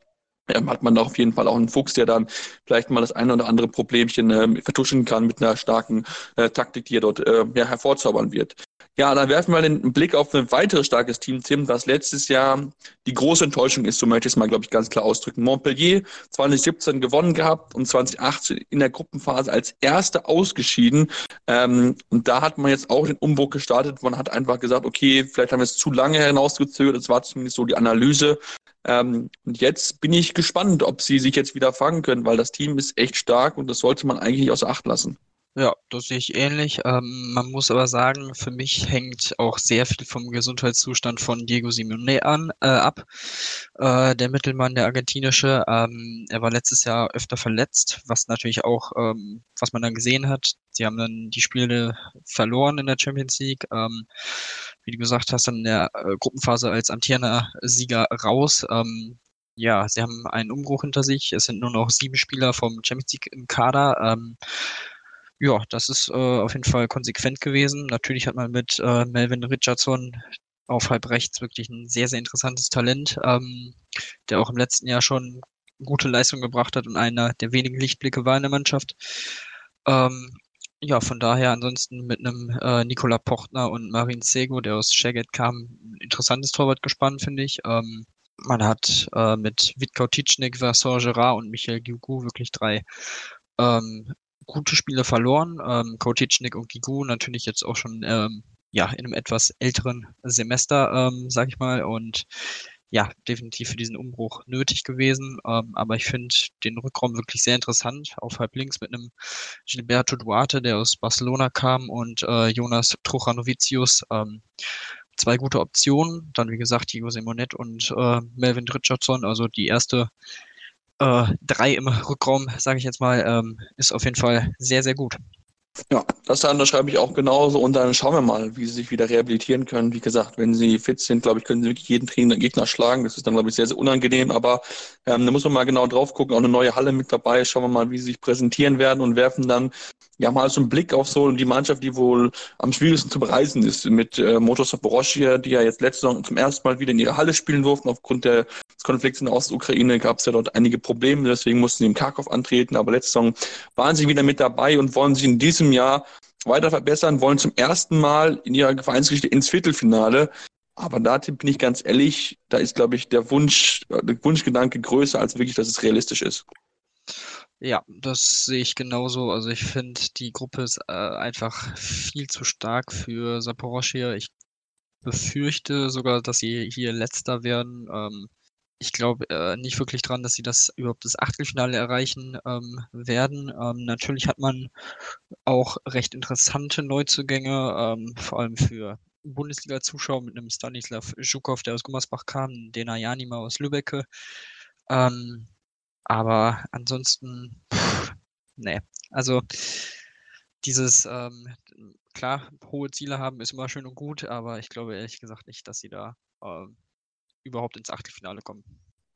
hat man da auf jeden Fall auch einen Fuchs, der dann vielleicht mal das eine oder andere Problemchen äh, vertuschen kann mit einer starken äh, Taktik, die er dort äh, ja, hervorzaubern wird. Ja, dann werfen wir den Blick auf ein weiteres starkes Team, Tim, das letztes Jahr die große Enttäuschung ist, so möchte ich es mal, glaube ich, ganz klar ausdrücken. Montpellier 2017 gewonnen gehabt und 2018 in der Gruppenphase als Erste ausgeschieden. Ähm, und da hat man jetzt auch den Umbruch gestartet. Man hat einfach gesagt, okay, vielleicht haben wir es zu lange hinausgezögert. Das war zumindest so die Analyse. Ähm, und jetzt bin ich gespannt, ob sie sich jetzt wieder fangen können, weil das Team ist echt stark und das sollte man eigentlich nicht außer Acht lassen. Ja, das sehe ich ähnlich. Ähm, man muss aber sagen, für mich hängt auch sehr viel vom Gesundheitszustand von Diego Simone an, äh, ab. Äh, der Mittelmann, der argentinische, ähm, er war letztes Jahr öfter verletzt, was natürlich auch, ähm, was man dann gesehen hat. Sie haben dann die Spiele verloren in der Champions League. Ähm, wie du gesagt hast, dann in der äh, Gruppenphase als amtierender Sieger raus. Ähm, ja, sie haben einen Umbruch hinter sich. Es sind nur noch sieben Spieler vom Champions League im Kader. Ähm, ja, das ist äh, auf jeden Fall konsequent gewesen. Natürlich hat man mit äh, Melvin Richardson auf halb rechts wirklich ein sehr, sehr interessantes Talent, ähm, der auch im letzten Jahr schon gute Leistung gebracht hat und einer der wenigen Lichtblicke war in der Mannschaft. Ähm, ja, von daher ansonsten mit einem äh, Nikola Pochtner und Marin Sego, der aus Shaget kam, ein interessantes Torwart gespannt, finde ich. Ähm, man hat äh, mit Vitkau Titschnik, Vincent Gerard und Michael Gugu wirklich drei ähm, gute Spiele verloren. Ähm, Kotitschnik und Gigu natürlich jetzt auch schon ähm, ja in einem etwas älteren Semester, ähm, sag ich mal. Und ja, definitiv für diesen Umbruch nötig gewesen. Ähm, aber ich finde den Rückraum wirklich sehr interessant. Auf halb links mit einem Gilberto Duarte, der aus Barcelona kam, und äh, Jonas Truchanovicius. Ähm, zwei gute Optionen. Dann, wie gesagt, Diego Simonet und äh, Melvin Richardson. Also die erste äh, drei im Rückraum, sage ich jetzt mal, ähm, ist auf jeden Fall sehr, sehr gut. Ja, das unterschreibe ich auch genauso und dann schauen wir mal, wie sie sich wieder rehabilitieren können. Wie gesagt, wenn sie fit sind, glaube ich, können sie wirklich jeden Trainer Gegner schlagen. Das ist dann, glaube ich, sehr, sehr unangenehm, aber ähm, da muss man mal genau drauf gucken. Auch eine neue Halle mit dabei. Schauen wir mal, wie sie sich präsentieren werden und werfen dann ja mal so einen Blick auf so die Mannschaft, die wohl am schwierigsten zu bereisen ist. Mit äh, Motor Saporoschia, die ja jetzt letzte Saison zum ersten Mal wieder in ihre Halle spielen durften. Aufgrund der, des Konflikts in der Ostukraine gab es ja dort einige Probleme, deswegen mussten sie im Kharkov antreten. Aber letzte Saison waren sie wieder mit dabei und wollen sich in diesem Jahr weiter verbessern, wollen zum ersten Mal in ihrer Vereinsgeschichte ins Viertelfinale. Aber da bin ich ganz ehrlich, da ist, glaube ich, der Wunsch, der Wunschgedanke größer, als wirklich, dass es realistisch ist. Ja, das sehe ich genauso. Also ich finde, die Gruppe ist äh, einfach viel zu stark für Saporoschia. Ich befürchte sogar, dass sie hier letzter werden. Ähm, ich glaube äh, nicht wirklich dran, dass sie das überhaupt das Achtelfinale erreichen ähm, werden. Ähm, natürlich hat man auch recht interessante Neuzugänge, ähm, vor allem für Bundesliga-Zuschauer mit einem Stanislav Zhukov, der aus Gummersbach kam, den Ajanima aus Lübbecke. Ähm, aber ansonsten, pff, nee. Also dieses, ähm, klar, hohe Ziele haben ist immer schön und gut, aber ich glaube ehrlich gesagt nicht, dass sie da ähm, überhaupt ins Achtelfinale kommen.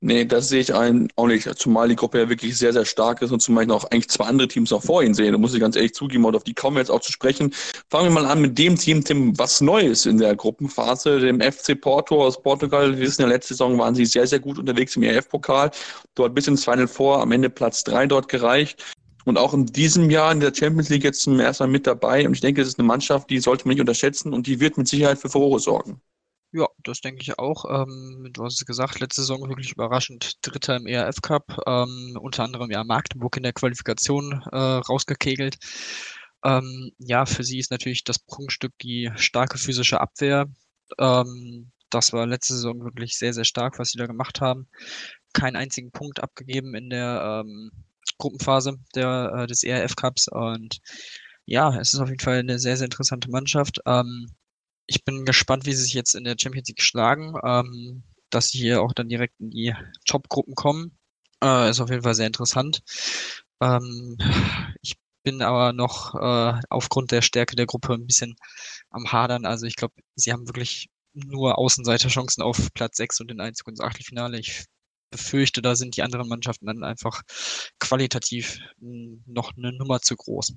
Nee, das sehe ich ein, auch nicht. Zumal die Gruppe ja wirklich sehr, sehr stark ist und zumal ich noch eigentlich zwei andere Teams noch vor ihnen sehe. Da muss ich ganz ehrlich zugeben, und auf die kommen wir jetzt auch zu sprechen. Fangen wir mal an mit dem Team, Tim, was Neues in der Gruppenphase, dem FC Porto aus Portugal. Wir wissen ja, letzte Saison waren sie sehr, sehr gut unterwegs im EF-Pokal. Dort bis ins Final vor, am Ende Platz drei dort gereicht. Und auch in diesem Jahr in der Champions League jetzt zum ersten Mal mit dabei. Und ich denke, es ist eine Mannschaft, die sollte man nicht unterschätzen und die wird mit Sicherheit für Furore sorgen. Ja, das denke ich auch. Ähm, du hast es gesagt, letzte Saison wirklich überraschend Dritter im ERF Cup, ähm, unter anderem ja Magdeburg in der Qualifikation äh, rausgekegelt. Ähm, ja, für sie ist natürlich das Prunkstück die starke physische Abwehr. Ähm, das war letzte Saison wirklich sehr, sehr stark, was sie da gemacht haben. Keinen einzigen Punkt abgegeben in der ähm, Gruppenphase der, äh, des ERF Cups und ja, es ist auf jeden Fall eine sehr, sehr interessante Mannschaft. Ähm, ich bin gespannt, wie sie sich jetzt in der Champions League schlagen, ähm, dass sie hier auch dann direkt in die Top-Gruppen kommen. Äh, ist auf jeden Fall sehr interessant. Ähm, ich bin aber noch äh, aufgrund der Stärke der Gruppe ein bisschen am Hadern. Also ich glaube, sie haben wirklich nur Außenseiterchancen auf Platz 6 und den Einzug ins Achtelfinale. Ich befürchte, da sind die anderen Mannschaften dann einfach qualitativ noch eine Nummer zu groß.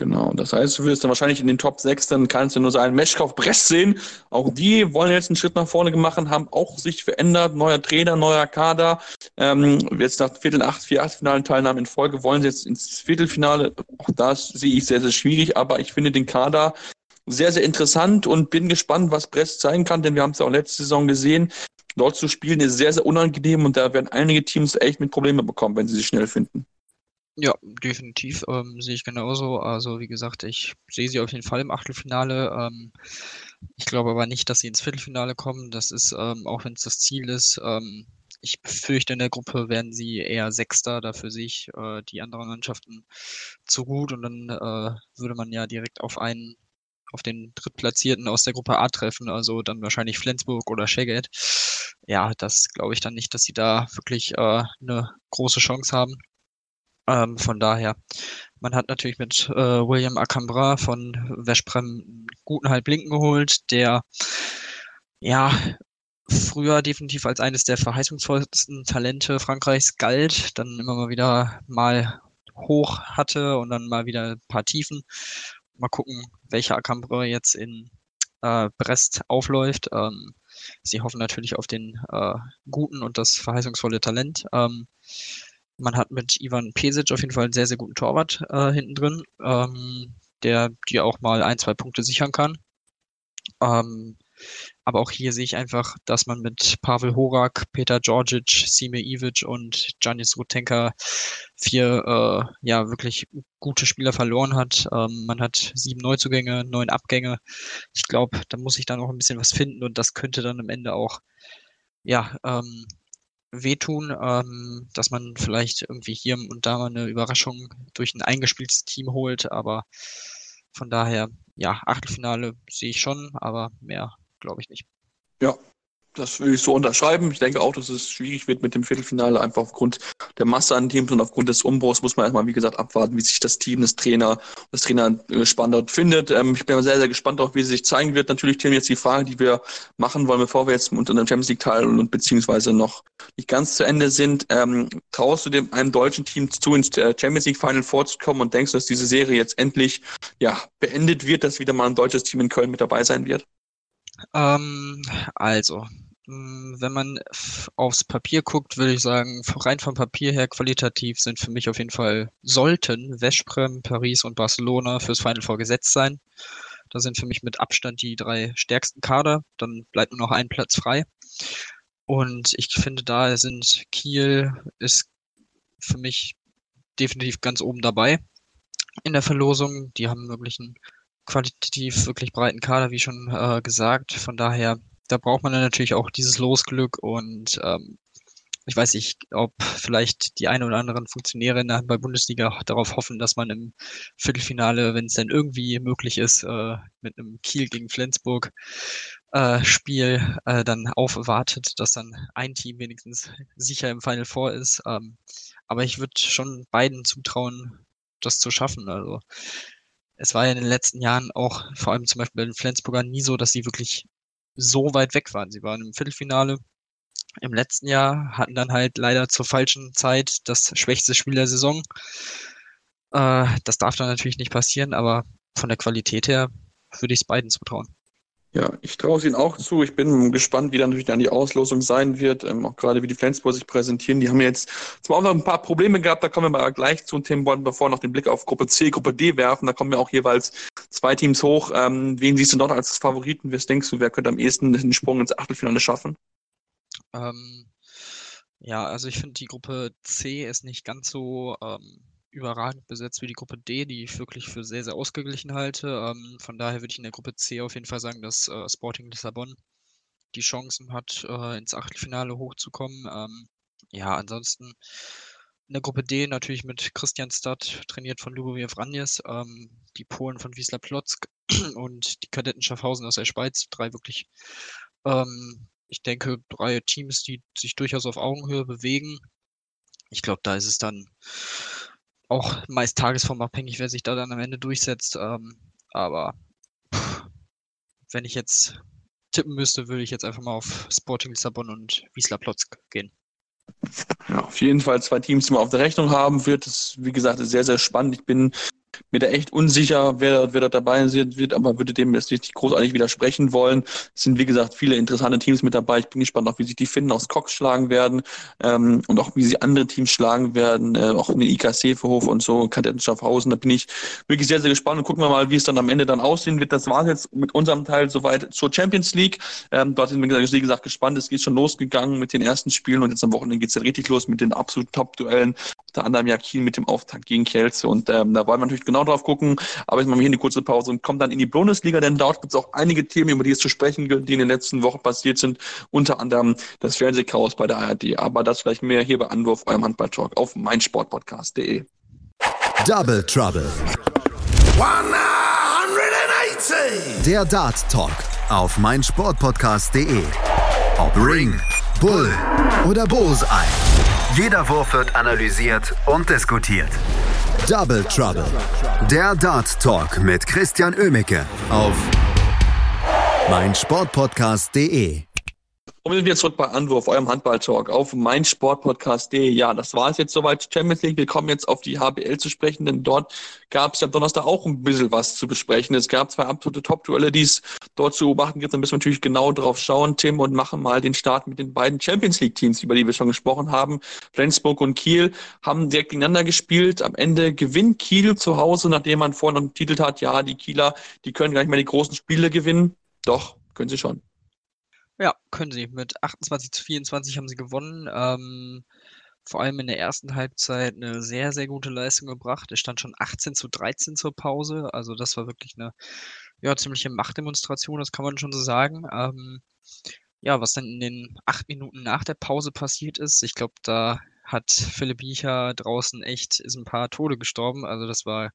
Genau, das heißt, du wirst dann wahrscheinlich in den Top 6, dann kannst du nur so einen Meschkauf Brest sehen. Auch die wollen jetzt einen Schritt nach vorne gemacht, haben auch sich verändert, neuer Trainer, neuer Kader. Ähm, jetzt nach Viertel, acht, vier Achtelfinalen Teilnahmen in Folge wollen sie jetzt ins Viertelfinale. Auch das sehe ich sehr, sehr schwierig, aber ich finde den Kader sehr, sehr interessant und bin gespannt, was Brest sein kann, denn wir haben es ja auch letzte Saison gesehen. Dort zu spielen ist sehr, sehr unangenehm und da werden einige Teams echt mit Problemen bekommen, wenn sie sich schnell finden. Ja, definitiv, ähm, sehe ich genauso. Also, wie gesagt, ich sehe sie auf jeden Fall im Achtelfinale. Ähm, ich glaube aber nicht, dass sie ins Viertelfinale kommen. Das ist, ähm, auch wenn es das Ziel ist, ähm, ich befürchte, in der Gruppe werden sie eher Sechster. Dafür sehe ich äh, die anderen Mannschaften zu gut und dann äh, würde man ja direkt auf einen, auf den Drittplatzierten aus der Gruppe A treffen, also dann wahrscheinlich Flensburg oder Szeged. Ja, das glaube ich dann nicht, dass sie da wirklich äh, eine große Chance haben. Ähm, von daher, man hat natürlich mit äh, William Acambra von Veszprem einen guten Halblinken geholt, der ja früher definitiv als eines der verheißungsvollsten Talente Frankreichs galt, dann immer mal wieder mal hoch hatte und dann mal wieder ein paar Tiefen. Mal gucken, welcher Acambra jetzt in äh, Brest aufläuft. Ähm, sie hoffen natürlich auf den äh, guten und das verheißungsvolle Talent. Ähm, man hat mit Ivan Pesic auf jeden Fall einen sehr, sehr guten Torwart äh, hinten drin, ähm, der dir auch mal ein, zwei Punkte sichern kann. Ähm, aber auch hier sehe ich einfach, dass man mit Pavel Horak, Peter Georgic, Sime Ivic und Janis Rutenka vier äh, ja wirklich gute Spieler verloren hat. Ähm, man hat sieben Neuzugänge, neun Abgänge. Ich glaube, da muss ich da noch ein bisschen was finden und das könnte dann am Ende auch ja ähm, wehtun, ähm, dass man vielleicht irgendwie hier und da mal eine Überraschung durch ein eingespieltes Team holt, aber von daher, ja, Achtelfinale sehe ich schon, aber mehr glaube ich nicht. Ja, das will ich so unterschreiben. Ich denke auch, dass es schwierig wird mit dem Viertelfinale, einfach aufgrund der Masse an Teams und aufgrund des Umbruchs muss man erstmal, wie gesagt, abwarten, wie sich das Team, das Trainer, das Trainer gespannt dort findet. Ähm, ich bin sehr, sehr gespannt auch, wie sie sich zeigen wird. Natürlich, Tim, jetzt die Frage, die wir machen wollen, bevor wir jetzt unter dem Champions League Teil und beziehungsweise noch nicht ganz zu Ende sind. Ähm, traust du dem einem deutschen Team zu, ins äh, Champions League Final vorzukommen und denkst, dass diese Serie jetzt endlich ja beendet wird, dass wieder mal ein deutsches Team in Köln mit dabei sein wird? Ähm, also, hm, wenn man aufs Papier guckt, würde ich sagen, rein vom Papier her qualitativ sind für mich auf jeden Fall, sollten Veszprem, Paris und Barcelona fürs Final Four gesetzt sein. Da sind für mich mit Abstand die drei stärksten Kader. Dann bleibt nur noch ein Platz frei. Und ich finde, da sind Kiel ist für mich definitiv ganz oben dabei in der Verlosung. Die haben wirklich einen qualitativ wirklich breiten Kader, wie schon äh, gesagt. Von daher, da braucht man dann natürlich auch dieses Losglück und ähm, ich weiß nicht, ob vielleicht die eine oder anderen Funktionäre in der Handball-Bundesliga darauf hoffen, dass man im Viertelfinale, wenn es denn irgendwie möglich ist, äh, mit einem Kiel gegen Flensburg äh, Spiel äh, dann aufwartet, dass dann ein Team wenigstens sicher im Final Four ist. Ähm, aber ich würde schon beiden zutrauen, das zu schaffen. Also es war ja in den letzten Jahren auch, vor allem zum Beispiel bei den Flensburgern, nie so, dass sie wirklich so weit weg waren. Sie waren im Viertelfinale im letzten Jahr, hatten dann halt leider zur falschen Zeit das schwächste Spiel der Saison. Äh, das darf dann natürlich nicht passieren, aber von der Qualität her würde ich es beiden zutrauen. Ja, ich traue es ihnen auch zu. Ich bin gespannt, wie dann natürlich dann die Auslosung sein wird. Ähm, auch gerade wie die Flensburg sich präsentieren. Die haben jetzt zwar auch noch ein paar Probleme gehabt, da kommen wir mal gleich zu Tim wollen bevor noch den Blick auf Gruppe C, Gruppe D werfen. Da kommen ja auch jeweils zwei Teams hoch. Ähm, wen siehst du dort als Favoriten? Was denkst du, wer könnte am ehesten den Sprung ins Achtelfinale schaffen? Ähm, ja, also ich finde die Gruppe C ist nicht ganz so ähm, überragend besetzt wie die Gruppe D, die ich wirklich für sehr, sehr ausgeglichen halte. Ähm, von daher würde ich in der Gruppe C auf jeden Fall sagen, dass äh, Sporting Lissabon die Chancen hat, äh, ins Achtelfinale hochzukommen. Ähm, ja, ansonsten in der Gruppe D natürlich mit Christian Stad, trainiert von Lubomir Vranjes, ähm, die Polen von Wiesla Plotzk <clears throat> und die Kadetten Schaffhausen aus der Schweiz. Drei wirklich, ähm, ich denke, drei Teams, die sich durchaus auf Augenhöhe bewegen. Ich glaube, da ist es dann auch meist tagesformabhängig, wer sich da dann am Ende durchsetzt. Ähm, aber pff, wenn ich jetzt tippen müsste, würde ich jetzt einfach mal auf Sporting Lissabon und Wiesla Plotzk gehen. Ja, auf jeden Fall zwei Teams, die man auf der Rechnung haben wird. Das, wie gesagt, ist sehr, sehr spannend. Ich bin mir da echt unsicher, wer, wer da dabei sein wird, aber würde dem jetzt nicht großartig widersprechen wollen. Es sind, wie gesagt, viele interessante Teams mit dabei. Ich bin gespannt, auch wie sich die Finnen aus Cox schlagen werden ähm, und auch wie sie andere Teams schlagen werden, äh, auch in den IKC Verhof und so, Kadetten Schaffhausen. Da bin ich wirklich sehr, sehr gespannt und gucken wir mal, wie es dann am Ende dann aussehen wird. Das war jetzt mit unserem Teil soweit zur Champions League. Ähm, dort sind wir, wie gesagt, gespannt. Es geht schon losgegangen mit den ersten Spielen und jetzt am Wochenende geht es ja richtig los mit den absoluten Top-Duellen. Unter anderem ja Kiel mit dem Auftakt gegen Kielce und ähm, da wollen wir natürlich genau drauf gucken. Aber jetzt machen wir hier eine kurze Pause und kommen dann in die Bundesliga, denn dort gibt es auch einige Themen, über die es zu sprechen gilt, die in den letzten Wochen passiert sind. Unter anderem das Fernsehchaos bei der ARD. Aber das vielleicht mehr hier bei Anwurf, eurem Handball-Talk auf meinsportpodcast.de. Double Trouble. 180! Der Dart Talk auf meinsportpodcast.de. Ob Ring, Bull oder Bullseye. Jeder Wurf wird analysiert und diskutiert. Double Trouble. Der Dart Talk mit Christian Ömicke auf meinsportpodcast.de. Und wir sind wieder zurück bei Anwurf, eurem Handball-Talk auf meinsportpodcast.de. Ja, das war es jetzt soweit. Champions League. Wir kommen jetzt auf die HBL zu sprechen, denn dort gab es ja am Donnerstag auch ein bisschen was zu besprechen. Es gab zwei absolute Top-Duelle, die es dort zu beobachten gibt. Da müssen wir natürlich genau drauf schauen, Tim, und machen mal den Start mit den beiden Champions League-Teams, über die wir schon gesprochen haben. Flensburg und Kiel haben direkt gegeneinander gespielt. Am Ende gewinnt Kiel zu Hause, nachdem man vorhin noch getitelt hat, ja, die Kieler, die können gar nicht mehr die großen Spiele gewinnen. Doch, können sie schon. Ja, können sie. Mit 28 zu 24 haben sie gewonnen. Ähm, vor allem in der ersten Halbzeit eine sehr, sehr gute Leistung gebracht. Es stand schon 18 zu 13 zur Pause. Also das war wirklich eine ja, ziemliche Machtdemonstration, das kann man schon so sagen. Ähm, ja, was dann in den acht Minuten nach der Pause passiert ist, ich glaube, da hat Philipp Biecher draußen echt ist ein paar Tode gestorben. Also das war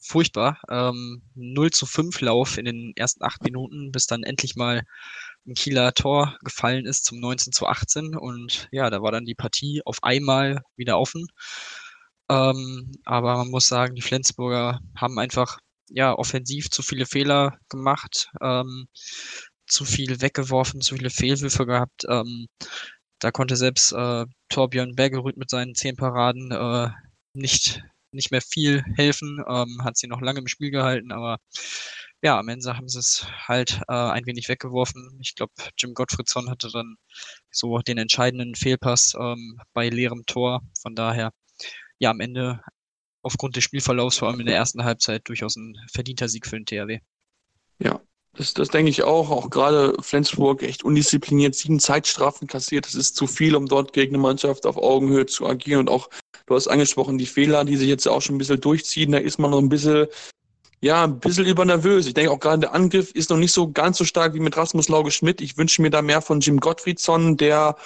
furchtbar. Ähm, 0 zu 5 Lauf in den ersten acht Minuten, bis dann endlich mal ein Kieler Tor gefallen ist zum 19 zu 18 und ja, da war dann die Partie auf einmal wieder offen. Ähm, aber man muss sagen, die Flensburger haben einfach ja offensiv zu viele Fehler gemacht, ähm, zu viel weggeworfen, zu viele Fehlwürfe gehabt. Ähm, da konnte selbst äh, Torbjörn Bergerud mit seinen zehn Paraden äh, nicht nicht mehr viel helfen, ähm, hat sie noch lange im Spiel gehalten, aber ja, am Ende haben sie es halt äh, ein wenig weggeworfen. Ich glaube, Jim Gottfriedson hatte dann so den entscheidenden Fehlpass ähm, bei leerem Tor. Von daher, ja, am Ende aufgrund des Spielverlaufs, vor allem in der ersten Halbzeit, durchaus ein verdienter Sieg für den THW. Ja, das, das denke ich auch. Auch gerade Flensburg echt undiszipliniert, sieben Zeitstrafen kassiert. Das ist zu viel, um dort gegen eine Mannschaft auf Augenhöhe zu agieren. Und auch, du hast angesprochen, die Fehler, die sich jetzt auch schon ein bisschen durchziehen, da ist man noch ein bisschen ja, ein bisschen übernervös. Ich denke auch gerade der Angriff ist noch nicht so ganz so stark wie mit Rasmus Lauge Schmidt. Ich wünsche mir da mehr von Jim Gottfriedson, der,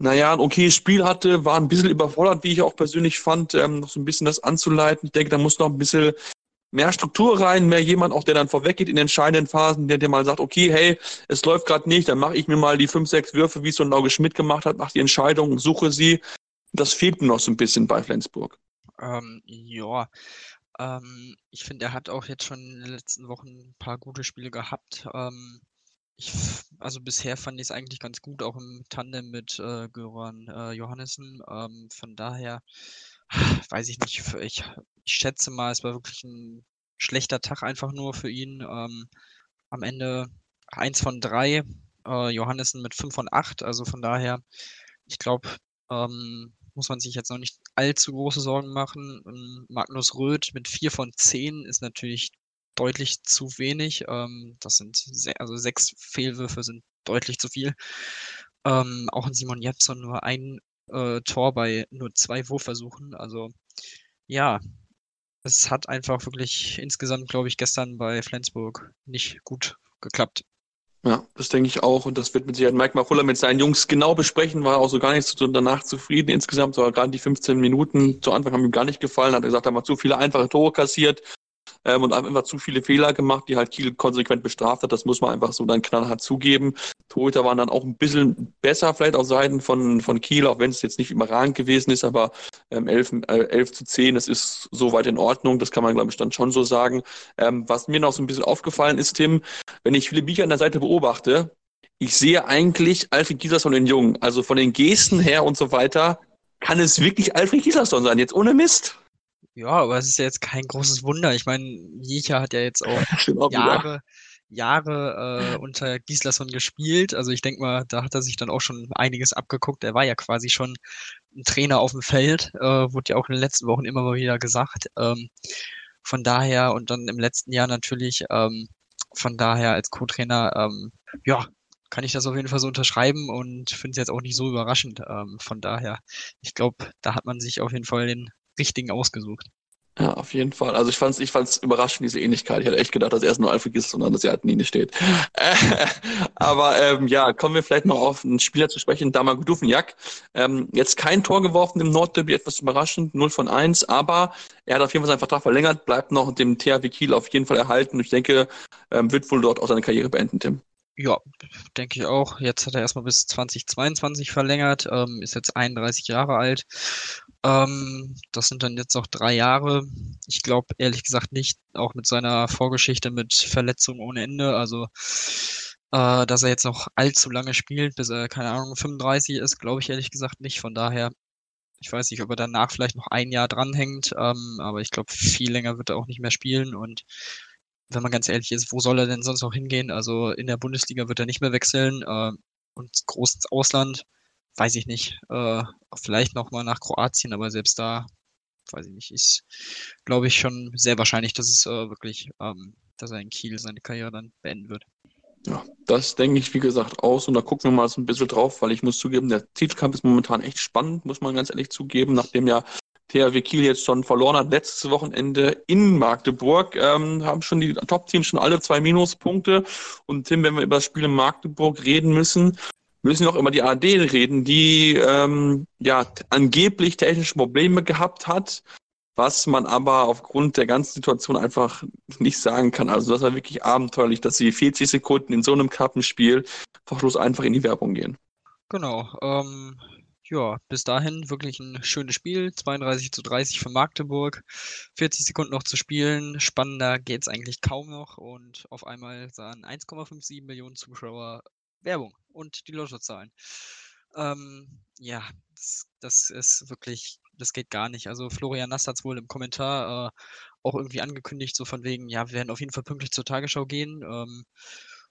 naja, ein okayes Spiel hatte, war ein bisschen überfordert, wie ich auch persönlich fand, ähm, noch so ein bisschen das anzuleiten. Ich denke, da muss noch ein bisschen mehr Struktur rein, mehr jemand auch, der dann vorweggeht in entscheidenden Phasen, der dir mal sagt, okay, hey, es läuft gerade nicht, dann mache ich mir mal die fünf, sechs Würfe, wie es so ein Lauge Schmidt gemacht hat, mache die Entscheidung, suche sie. Das fehlt mir noch so ein bisschen bei Flensburg. Ähm, ja, ähm, ich finde, er hat auch jetzt schon in den letzten Wochen ein paar gute Spiele gehabt. Ähm, ich, also bisher fand ich es eigentlich ganz gut, auch im Tandem mit äh, Göran äh, Johannessen. Ähm, von daher <sighs> weiß ich nicht, ich, ich schätze mal, es war wirklich ein schlechter Tag einfach nur für ihn. Ähm, am Ende eins von drei, äh, Johannessen mit fünf von acht. Also von daher, ich glaube, ähm, muss man sich jetzt noch nicht allzu große Sorgen machen. Ähm, Magnus Röth mit vier von zehn ist natürlich deutlich zu wenig. Ähm, das sind sehr, also sechs Fehlwürfe sind deutlich zu viel. Ähm, auch ein Simon Jepson nur ein äh, Tor bei nur zwei Wurfversuchen. Also ja, es hat einfach wirklich insgesamt, glaube ich, gestern bei Flensburg nicht gut geklappt. Ja, das denke ich auch. Und das wird mit Sicherheit Mike Machulla mit seinen Jungs genau besprechen. War auch so gar nicht so danach zufrieden insgesamt. So gerade die 15 Minuten zu Anfang haben ihm gar nicht gefallen. Hat er gesagt, er hat zu viele einfache Tore kassiert ähm, und einfach zu viele Fehler gemacht, die halt Kiel konsequent bestraft hat. Das muss man einfach so dann knallhart zugeben. Torhüter waren dann auch ein bisschen besser, vielleicht auf Seiten von, von Kiel, auch wenn es jetzt nicht überragend gewesen ist, aber ähm, 11, äh, 11 zu 10, das ist soweit in Ordnung. Das kann man, glaube ich, dann schon so sagen. Ähm, was mir noch so ein bisschen aufgefallen ist, Tim, wenn ich viele Bücher an der Seite beobachte, ich sehe eigentlich Alfred Gislason den Jungen. Also von den Gesten her und so weiter, kann es wirklich Alfred Gislason sein, jetzt ohne Mist. Ja, aber es ist ja jetzt kein großes Wunder. Ich meine, Jicha hat ja jetzt auch <laughs> Jahre, Jahre äh, unter Gislason gespielt. Also ich denke mal, da hat er sich dann auch schon einiges abgeguckt. Er war ja quasi schon ein Trainer auf dem Feld, äh, wurde ja auch in den letzten Wochen immer mal wieder gesagt. Ähm, von daher und dann im letzten Jahr natürlich, ähm, von daher als Co-Trainer, ähm, ja, kann ich das auf jeden Fall so unterschreiben und finde es jetzt auch nicht so überraschend. Ähm, von daher, ich glaube, da hat man sich auf jeden Fall den richtigen ausgesucht. Ja, auf jeden Fall. Also ich fand's, ich fand's überraschend, diese Ähnlichkeit. Ich hatte echt gedacht, dass er erst nur Alfred ist, sondern dass er halt nie steht. <laughs> aber ähm, ja, kommen wir vielleicht noch auf einen Spieler zu sprechen, Dama Gudufenjak. Ähm, jetzt kein Tor geworfen im Nordderby, etwas überraschend, 0 von 1, aber er hat auf jeden Fall seinen Vertrag verlängert, bleibt noch dem THW Kiel auf jeden Fall erhalten. Ich denke, ähm, wird wohl dort auch seine Karriere beenden, Tim. Ja, denke ich auch. Jetzt hat er erstmal bis 2022 verlängert, ähm, ist jetzt 31 Jahre alt. Ähm, das sind dann jetzt noch drei Jahre. Ich glaube ehrlich gesagt nicht, auch mit seiner Vorgeschichte mit Verletzungen ohne Ende. Also, äh, dass er jetzt noch allzu lange spielt, bis er, keine Ahnung, 35 ist, glaube ich ehrlich gesagt nicht. Von daher, ich weiß nicht, ob er danach vielleicht noch ein Jahr dranhängt, ähm, aber ich glaube, viel länger wird er auch nicht mehr spielen und wenn man ganz ehrlich ist, wo soll er denn sonst noch hingehen? Also in der Bundesliga wird er nicht mehr wechseln äh, und groß ins Ausland, weiß ich nicht. Äh, vielleicht noch mal nach Kroatien, aber selbst da, weiß ich nicht, ist, glaube ich, schon sehr wahrscheinlich, dass es äh, wirklich, ähm, dass er in Kiel seine Karriere dann beenden wird. Ja, das denke ich, wie gesagt, aus. Und da gucken wir mal so ein bisschen drauf, weil ich muss zugeben, der Titelkampf ist momentan echt spannend, muss man ganz ehrlich zugeben, nachdem ja THW Kiel jetzt schon verloren hat, letztes Wochenende in Magdeburg, ähm, haben schon die Top-Teams schon alle zwei Minuspunkte. Und Tim, wenn wir über das Spiel in Magdeburg reden müssen, müssen wir auch immer die AD reden, die ähm, ja angeblich technische Probleme gehabt hat. was man aber aufgrund der ganzen Situation einfach nicht sagen kann. Also das war wirklich abenteuerlich, dass sie 40 Sekunden in so einem Schluss einfach in die Werbung gehen. Genau. Ähm, ja, bis dahin wirklich ein schönes Spiel. 32 zu 30 für Magdeburg. 40 Sekunden noch zu spielen. Spannender geht es eigentlich kaum noch. Und auf einmal sahen 1,57 Millionen Zuschauer Werbung und die Lottozahlen. Ähm, ja, das, das, ist wirklich, das geht gar nicht. Also Florian Nass hat es wohl im Kommentar äh, auch irgendwie angekündigt, so von wegen, ja, wir werden auf jeden Fall pünktlich zur Tagesschau gehen, ähm,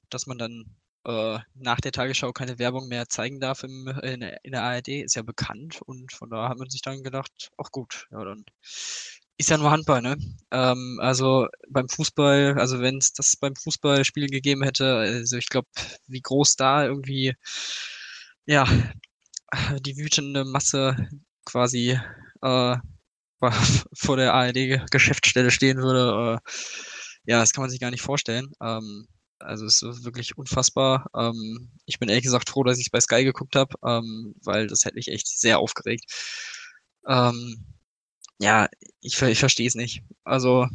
dass man dann äh, nach der Tagesschau keine Werbung mehr zeigen darf im, in, in, der ARD, ist ja bekannt und von da hat man sich dann gedacht, ach gut, ja dann ist ja nur Handball, ne? Ähm, also beim Fußball, also wenn es das beim Fußballspiel gegeben hätte, also ich glaube, wie groß da irgendwie ja die wütende Masse quasi äh, vor der ARD-Geschäftsstelle stehen würde, äh, ja, das kann man sich gar nicht vorstellen. Ähm, also es ist wirklich unfassbar. Ähm, ich bin ehrlich gesagt froh, dass ich es bei Sky geguckt habe, ähm, weil das hätte mich echt sehr aufgeregt. Ähm, ja, ich, ich verstehe es nicht. Also,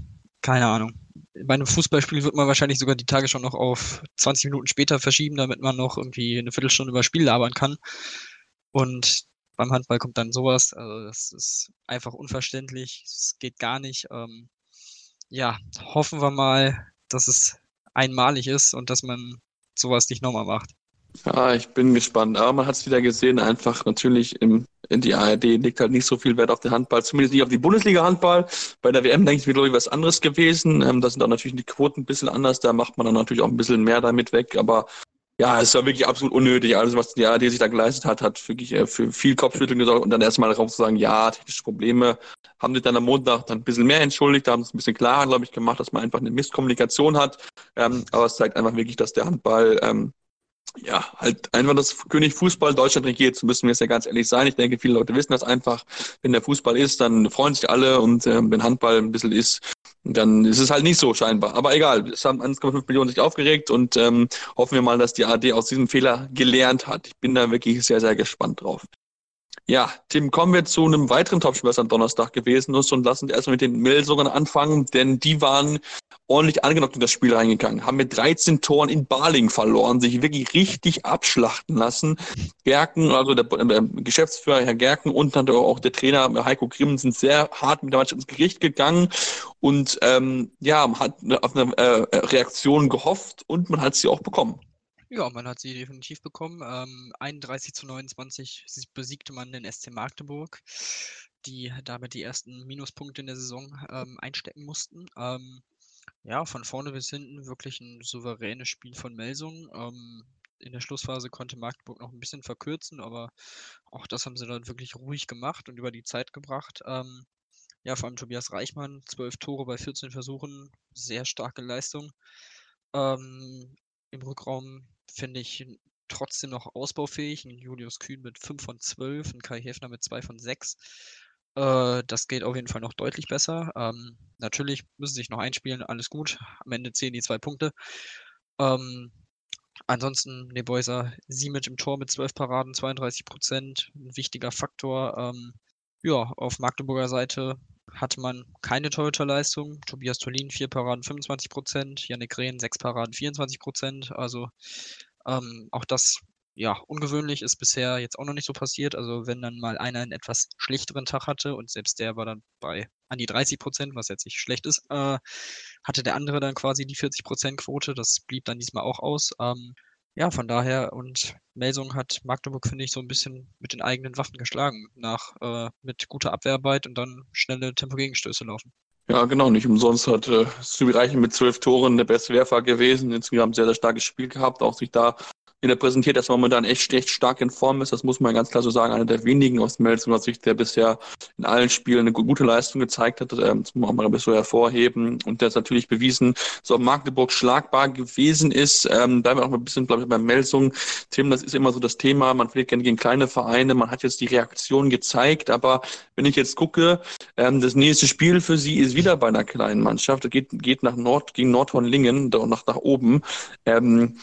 keine Ahnung. Bei einem Fußballspiel wird man wahrscheinlich sogar die Tage schon noch auf 20 Minuten später verschieben, damit man noch irgendwie eine Viertelstunde über Spiel labern kann. Und beim Handball kommt dann sowas. Also das ist einfach unverständlich. Es geht gar nicht. Ähm, ja, hoffen wir mal, dass es einmalig ist und dass man sowas nicht nochmal macht. Ja, ich bin gespannt. Aber man hat es wieder gesehen, einfach natürlich im, in die ARD liegt halt nicht so viel Wert auf den Handball, zumindest nicht auf die Bundesliga-Handball. Bei der WM, denke ich, wäre, glaube ich, was anderes gewesen. Ähm, da sind auch natürlich die Quoten ein bisschen anders, da macht man dann natürlich auch ein bisschen mehr damit weg. Aber ja, es war wirklich absolut unnötig. Alles, was die ARD sich da geleistet hat, hat wirklich äh, für viel Kopfschütteln gesorgt und dann erstmal darauf zu sagen, ja, technische Probleme, haben sich dann am Montag dann ein bisschen mehr entschuldigt, haben es ein bisschen klarer, glaube ich, gemacht, dass man einfach eine Misskommunikation hat. Ähm, aber es zeigt einfach wirklich, dass der Handball ähm, ja, halt einfach das König Fußball Deutschland regiert, so müssen wir es ja ganz ehrlich sein. Ich denke, viele Leute wissen das einfach. Wenn der Fußball ist, dann freuen sich alle und äh, wenn Handball ein bisschen ist, dann ist es halt nicht so scheinbar. Aber egal, es haben 1,5 Millionen sich aufgeregt und ähm, hoffen wir mal, dass die AD aus diesem Fehler gelernt hat. Ich bin da wirklich sehr, sehr gespannt drauf. Ja, Tim, kommen wir zu einem weiteren Topspiel, was am Donnerstag gewesen ist und lassen wir erstmal mit den Melsungen anfangen, denn die waren ordentlich angenockt in das Spiel reingegangen, haben mit 13 Toren in Baling verloren, sich wirklich richtig abschlachten lassen. Gerken, also der, der Geschäftsführer Herr Gerken und dann auch der Trainer Heiko Grimm sind sehr hart mit der Mannschaft ins Gericht gegangen und ähm, ja, hat auf eine äh, Reaktion gehofft und man hat sie auch bekommen. Ja, man hat sie definitiv bekommen. Ähm, 31 zu 29 besiegte man den SC Magdeburg, die damit die ersten Minuspunkte in der Saison ähm, einstecken mussten. Ähm, ja, von vorne bis hinten wirklich ein souveränes Spiel von Melsung. Ähm, in der Schlussphase konnte Magdeburg noch ein bisschen verkürzen, aber auch das haben sie dann wirklich ruhig gemacht und über die Zeit gebracht. Ähm, ja, vor allem Tobias Reichmann, zwölf Tore bei 14 Versuchen, sehr starke Leistung. Ähm, Im Rückraum finde ich trotzdem noch ausbaufähig. Ein Julius Kühn mit 5 von 12, ein Kai Hefner mit 2 von 6. Äh, das geht auf jeden Fall noch deutlich besser. Ähm, natürlich müssen sich noch einspielen, alles gut. Am Ende zählen die zwei Punkte. Ähm, ansonsten Nebeuser Simic im Tor mit 12 Paraden, 32 Prozent. Ein wichtiger Faktor. Ähm, ja, auf Magdeburger Seite hatte man keine Torhüterleistung. Tobias Tolin, 4 Paraden, 25 Prozent. Yannick Rehn, 6 Paraden, 24 Prozent. Also ähm, auch das, ja, ungewöhnlich ist bisher jetzt auch noch nicht so passiert. Also wenn dann mal einer einen etwas schlechteren Tag hatte und selbst der war dann bei an die 30 Prozent, was jetzt nicht schlecht ist, äh, hatte der andere dann quasi die 40 Prozent Quote. Das blieb dann diesmal auch aus. Ähm, ja, von daher und Melsung hat Magdeburg, finde ich, so ein bisschen mit den eigenen Waffen geschlagen, nach äh, mit guter Abwehrarbeit und dann schnelle Tempogegenstöße laufen. Ja, genau, nicht umsonst hat äh, Reichen mit zwölf Toren der beste Werfer gewesen. Insgesamt sehr, sehr starkes Spiel gehabt, auch sich da wieder präsentiert, dass er momentan echt, echt stark in Form ist. Das muss man ganz klar so sagen. Einer der wenigen aus Melzunger Sicht, der bisher in allen Spielen eine gute Leistung gezeigt hat. Ähm, das muss man mal so hervorheben. Und der ist natürlich bewiesen, dass auch Magdeburg schlagbar gewesen ist. Ähm, bleiben wir auch mal ein bisschen glaube ich, beim Melsung. Tim, das ist immer so das Thema. Man verliert gerne gegen kleine Vereine. Man hat jetzt die Reaktion gezeigt. Aber wenn ich jetzt gucke, ähm, das nächste Spiel für sie ist wieder bei einer kleinen Mannschaft. Das geht, geht nach Nord, gegen Nordhorn-Lingen, nach, nach oben. Ähm,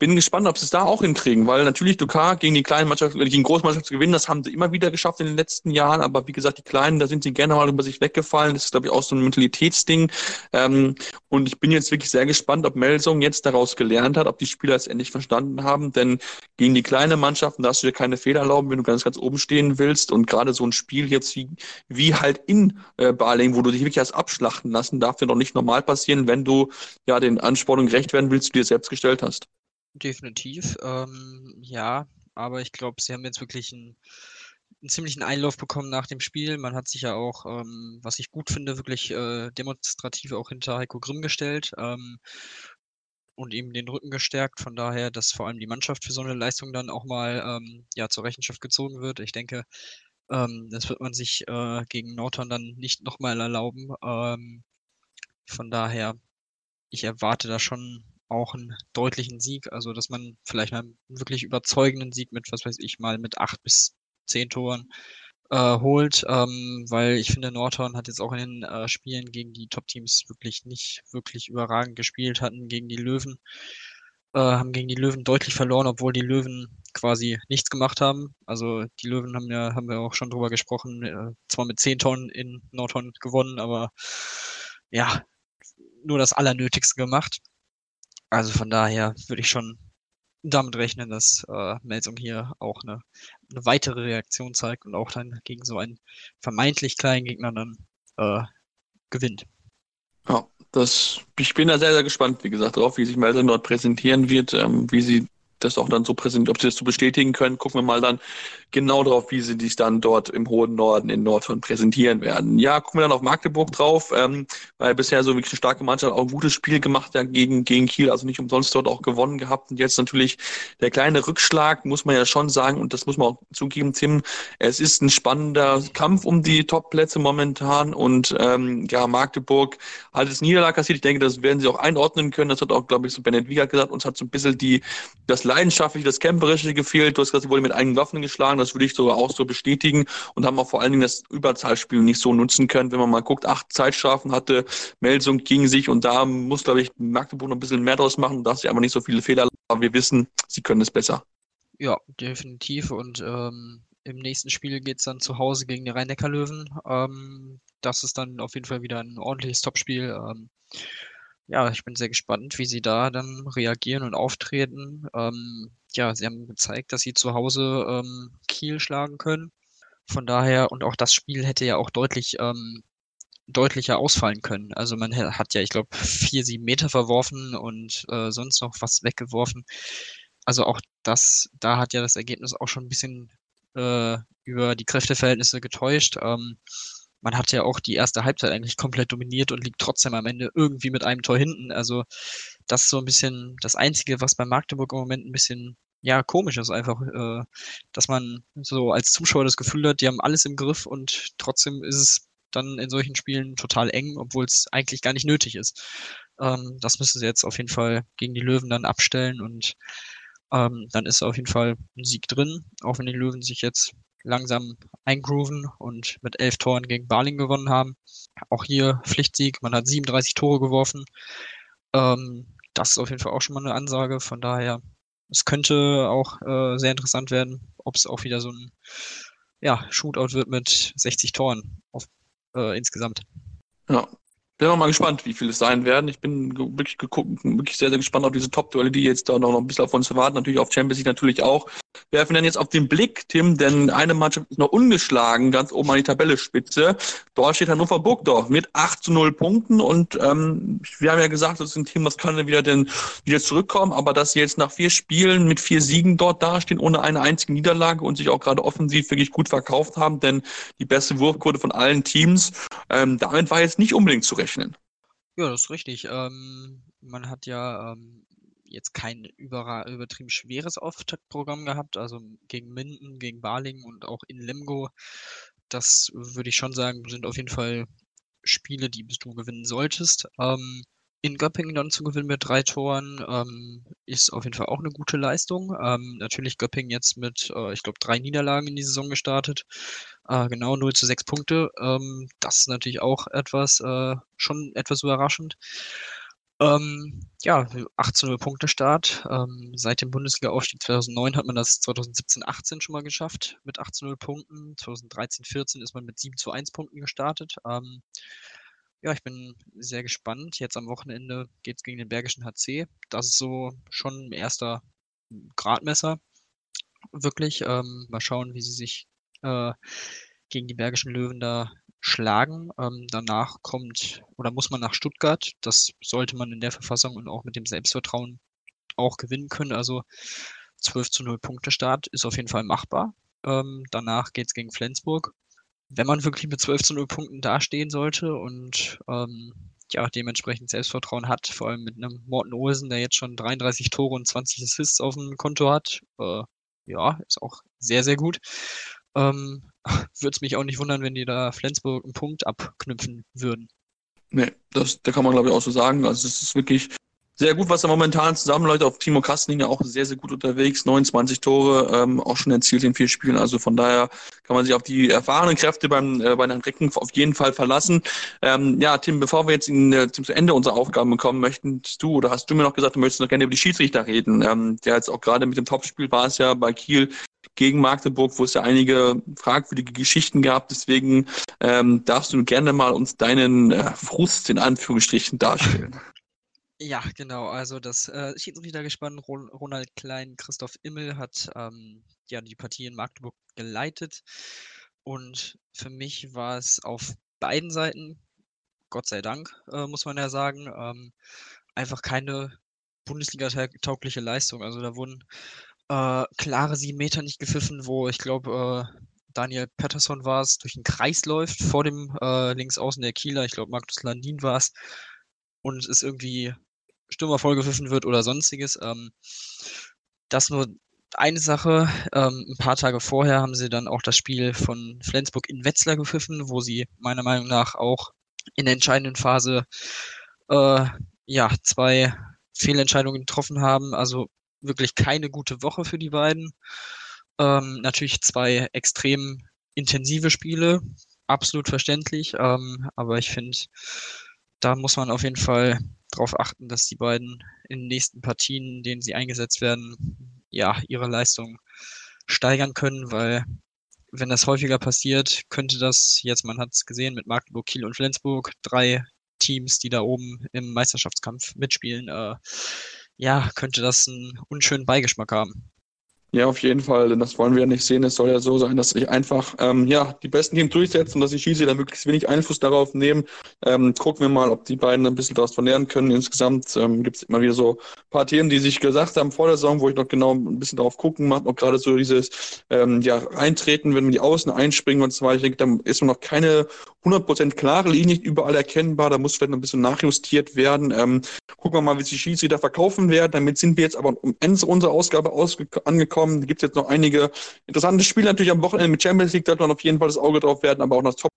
bin gespannt, ob sie es da auch hinkriegen, weil natürlich Dukar gegen die kleinen Mannschaften, gegen Großmannschaften zu gewinnen, das haben sie immer wieder geschafft in den letzten Jahren, aber wie gesagt, die Kleinen, da sind sie gerne mal über sich weggefallen. Das ist, glaube ich, auch so ein Mentalitätsding. Ähm, und ich bin jetzt wirklich sehr gespannt, ob Melsung jetzt daraus gelernt hat, ob die Spieler es endlich verstanden haben, denn gegen die kleinen Mannschaften darfst du dir keine Fehler erlauben, wenn du ganz, ganz oben stehen willst und gerade so ein Spiel jetzt wie, wie halt in äh, Baling, wo du dich wirklich erst abschlachten lassen, darf dir noch nicht normal passieren, wenn du ja den Anspornungen gerecht werden willst, die du dir selbst gestellt hast. Definitiv, ähm, ja, aber ich glaube, sie haben jetzt wirklich einen, einen ziemlichen Einlauf bekommen nach dem Spiel. Man hat sich ja auch, ähm, was ich gut finde, wirklich äh, demonstrativ auch hinter Heiko Grimm gestellt ähm, und ihm den Rücken gestärkt. Von daher, dass vor allem die Mannschaft für so eine Leistung dann auch mal ähm, ja, zur Rechenschaft gezogen wird. Ich denke, ähm, das wird man sich äh, gegen Norton dann nicht nochmal erlauben. Ähm, von daher, ich erwarte da schon auch einen deutlichen Sieg, also dass man vielleicht mal einen wirklich überzeugenden Sieg mit, was weiß ich, mal mit acht bis zehn Toren äh, holt, ähm, weil ich finde, Norton hat jetzt auch in den äh, Spielen gegen die Top-Teams wirklich nicht wirklich überragend gespielt, hatten gegen die Löwen, äh, haben gegen die Löwen deutlich verloren, obwohl die Löwen quasi nichts gemacht haben. Also die Löwen haben ja, haben wir auch schon drüber gesprochen, äh, zwar mit zehn Tonnen in Norton gewonnen, aber ja, nur das Allernötigste gemacht. Also von daher würde ich schon damit rechnen, dass äh, Melsung hier auch eine, eine weitere Reaktion zeigt und auch dann gegen so einen vermeintlich kleinen Gegner dann äh, gewinnt. Ja, das, ich bin da sehr, sehr gespannt, wie gesagt, darauf, wie sich Melsung dort präsentieren wird, ähm, wie sie das auch dann so präsentieren, ob sie das so bestätigen können. Gucken wir mal dann genau drauf, wie sie sich dann dort im hohen Norden in Nordhorn präsentieren werden. Ja, gucken wir dann auf Magdeburg drauf, ähm, weil bisher so wirklich eine starke Mannschaft auch ein gutes Spiel gemacht ja, gegen, gegen Kiel, also nicht umsonst dort auch gewonnen gehabt. Und jetzt natürlich der kleine Rückschlag, muss man ja schon sagen, und das muss man auch zugeben, Tim, es ist ein spannender Kampf um die Top-Plätze momentan und ähm, ja, Magdeburg hat es Niederlage kassiert. Ich denke, das werden sie auch einordnen können. Das hat auch, glaube ich, so Bennett Wiegert gesagt, uns hat so ein bisschen die, das Leidenschaftliche, das Camperische gefehlt. Du hast gesagt, sie wurden mit eigenen Waffen geschlagen. Das würde ich sogar auch so bestätigen und haben auch vor allen Dingen das Überzahlspiel nicht so nutzen können. Wenn man mal guckt, acht Zeitstrafen hatte Melsung gegen sich und da muss, glaube ich, Magdeburg noch ein bisschen mehr draus machen, dass sie aber nicht so viele Fehler aber wir wissen, sie können es besser. Ja, definitiv. Und ähm, im nächsten Spiel geht es dann zu Hause gegen die Rhein-Neckar-Löwen. Ähm, das ist dann auf jeden Fall wieder ein ordentliches Topspiel. Ähm, ja, ich bin sehr gespannt, wie sie da dann reagieren und auftreten. Ähm, ja, sie haben gezeigt, dass sie zu Hause ähm, Kiel schlagen können. Von daher, und auch das Spiel hätte ja auch deutlich ähm, deutlicher ausfallen können. Also man hat ja, ich glaube, vier, sieben Meter verworfen und äh, sonst noch was weggeworfen. Also auch das, da hat ja das Ergebnis auch schon ein bisschen äh, über die Kräfteverhältnisse getäuscht. Ähm, man hat ja auch die erste Halbzeit eigentlich komplett dominiert und liegt trotzdem am Ende irgendwie mit einem Tor hinten. Also das ist so ein bisschen das Einzige, was bei Magdeburg im Moment ein bisschen ja komisch ist einfach, äh, dass man so als Zuschauer das Gefühl hat, die haben alles im Griff und trotzdem ist es dann in solchen Spielen total eng, obwohl es eigentlich gar nicht nötig ist. Ähm, das müssen sie jetzt auf jeden Fall gegen die Löwen dann abstellen und ähm, dann ist auf jeden Fall ein Sieg drin, auch wenn die Löwen sich jetzt langsam eingrooven und mit elf Toren gegen Barling gewonnen haben. Auch hier Pflichtsieg, man hat 37 Tore geworfen. Ähm, das ist auf jeden Fall auch schon mal eine Ansage. Von daher, es könnte auch äh, sehr interessant werden, ob es auch wieder so ein ja, Shootout wird mit 60 Toren auf, äh, insgesamt. Ja, bin auch mal gespannt, wie viele es sein werden. Ich bin wirklich, wirklich sehr, sehr gespannt auf diese Top-Duelle, die jetzt da noch ein bisschen auf uns warten. Natürlich auf Champions League natürlich auch. Werfen dann jetzt auf den Blick, Tim, denn eine Mannschaft ist noch ungeschlagen, ganz oben an die Tabelle-Spitze. Dort steht Hannover Burgdorf mit 8 zu 0 Punkten und ähm, wir haben ja gesagt, das ist ein Team, das kann dann wieder, denn, wieder zurückkommen, aber dass sie jetzt nach vier Spielen mit vier Siegen dort dastehen, ohne eine einzige Niederlage und sich auch gerade offensiv wirklich gut verkauft haben, denn die beste Wurfquote von allen Teams, ähm, damit war jetzt nicht unbedingt zu rechnen rechnen. Ja, das ist richtig. Ähm, man hat ja ähm, jetzt kein übertrieben schweres Auftaktprogramm gehabt, also gegen Minden, gegen Balingen und auch in Lemgo. Das würde ich schon sagen, sind auf jeden Fall Spiele, die du gewinnen solltest. Ähm, in Göppingen dann zu gewinnen mit drei Toren ähm, ist auf jeden Fall auch eine gute Leistung. Ähm, natürlich Göppingen jetzt mit, äh, ich glaube, drei Niederlagen in die Saison gestartet. Äh, genau 0 zu 6 Punkte. Ähm, das ist natürlich auch etwas, äh, schon etwas überraschend. Ähm, ja, 18-0 Punkte Start. Ähm, seit dem Bundesliga-Aufstieg 2009 hat man das 2017-18 schon mal geschafft mit 18-0 Punkten. 2013-14 ist man mit 7 zu 1 Punkten gestartet. Ähm, ja, ich bin sehr gespannt. Jetzt am Wochenende geht es gegen den Bergischen HC. Das ist so schon ein erster Gradmesser. Wirklich. Ähm, mal schauen, wie sie sich äh, gegen die Bergischen Löwen da schlagen. Ähm, danach kommt oder muss man nach Stuttgart. Das sollte man in der Verfassung und auch mit dem Selbstvertrauen auch gewinnen können. Also 12 zu 0 Punkte Start ist auf jeden Fall machbar. Ähm, danach geht's gegen Flensburg. Wenn man wirklich mit 12 zu 0 Punkten dastehen sollte und ähm, ja, dementsprechend Selbstvertrauen hat, vor allem mit einem Morten Olsen, der jetzt schon 33 Tore und 20 Assists auf dem Konto hat, äh, ja, ist auch sehr, sehr gut. Ähm, <laughs> Würde es mich auch nicht wundern, wenn die da Flensburg einen Punkt abknüpfen würden. Nee, das, da kann man glaube ich auch so sagen. Also es ist wirklich sehr gut, was da momentan zusammenläuft. Auf Timo Kastening auch sehr, sehr gut unterwegs. 29 Tore ähm, auch schon erzielt in vier Spielen. Also von daher kann man sich auf die erfahrenen Kräfte beim, äh, bei den Recken auf jeden Fall verlassen. Ähm, ja, Tim, bevor wir jetzt in, äh, zum Ende unserer Aufgaben kommen, möchtest du oder hast du mir noch gesagt, du möchtest noch gerne über die Schiedsrichter reden. Ähm, der jetzt auch gerade mit dem Topspiel war es ja bei Kiel gegen Magdeburg, wo es ja einige fragwürdige Geschichten gab. Deswegen ähm, darfst du gerne mal uns deinen äh, Frust in Anführungsstrichen darstellen. <laughs> Ja, genau. Also das äh, Schiedsrichtergespann Ronald Klein, Christoph Immel hat ähm, ja die Partie in Magdeburg geleitet. Und für mich war es auf beiden Seiten, Gott sei Dank, äh, muss man ja sagen, ähm, einfach keine Bundesliga-taugliche Leistung. Also da wurden äh, klare sieben Meter nicht gepfiffen, wo ich glaube, äh, Daniel Patterson war es, durch den Kreis läuft, vor dem äh, Linksaußen der Kieler, ich glaube, Markus Landin war es, und es ist irgendwie Stürmer vollgepfiffen wird oder sonstiges. Ähm, das nur eine Sache. Ähm, ein paar Tage vorher haben sie dann auch das Spiel von Flensburg in Wetzlar gepfiffen, wo sie meiner Meinung nach auch in der entscheidenden Phase äh, ja zwei Fehlentscheidungen getroffen haben. Also wirklich keine gute Woche für die beiden. Ähm, natürlich zwei extrem intensive Spiele, absolut verständlich. Ähm, aber ich finde, da muss man auf jeden Fall darauf achten, dass die beiden in den nächsten Partien, in denen sie eingesetzt werden, ja, ihre Leistung steigern können, weil wenn das häufiger passiert, könnte das, jetzt man hat es gesehen mit Magdeburg, Kiel und Flensburg, drei Teams, die da oben im Meisterschaftskampf mitspielen, äh, ja, könnte das einen unschönen Beigeschmack haben. Ja, auf jeden Fall, denn das wollen wir ja nicht sehen. Es soll ja so sein, dass sich einfach ähm, ja, die besten Teams durchsetzen und dass die Schiedsrichter möglichst wenig Einfluss darauf nehmen. Ähm, gucken wir mal, ob die beiden ein bisschen daraus lernen können. Insgesamt ähm, gibt es immer wieder so ein paar Themen, die sich gesagt haben vor der Saison, wo ich noch genau ein bisschen darauf gucken mache, auch gerade so dieses ähm, ja, Eintreten, wenn man die Außen einspringen und so weiter. Ich denke, da ist noch keine 100% klare Linie, überall erkennbar. Da muss vielleicht noch ein bisschen nachjustiert werden. Ähm, gucken wir mal, wie sich die Schiedsrichter verkaufen werden. Damit sind wir jetzt aber am Ende unserer Ausgabe angekommen kommen. Da gibt es jetzt noch einige interessante Spiele natürlich am Wochenende mit Champions League, da hat man auf jeden Fall das Auge drauf werden, aber auch das Top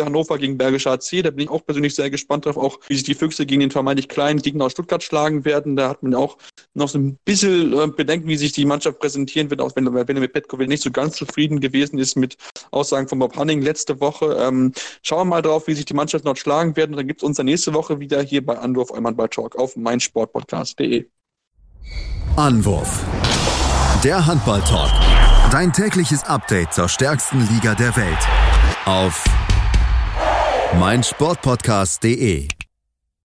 Hannover gegen Bergischer AC. Da bin ich auch persönlich sehr gespannt drauf, auch wie sich die Füchse gegen den vermeintlich kleinen Gegner aus Stuttgart schlagen werden. Da hat man auch noch so ein bisschen äh, Bedenken, wie sich die Mannschaft präsentieren wird, auch wenn, wenn er Petkovic nicht so ganz zufrieden gewesen ist mit Aussagen von Bob Hanning letzte Woche. Ähm, schauen wir mal drauf, wie sich die Mannschaft noch schlagen werden. Dann gibt es uns dann nächste Woche wieder hier bei Anwurf Eumann bei Talk auf meinsportpodcast.de. Anwurf der Handball-Talk. Dein tägliches Update zur stärksten Liga der Welt. Auf meinsportpodcast.de.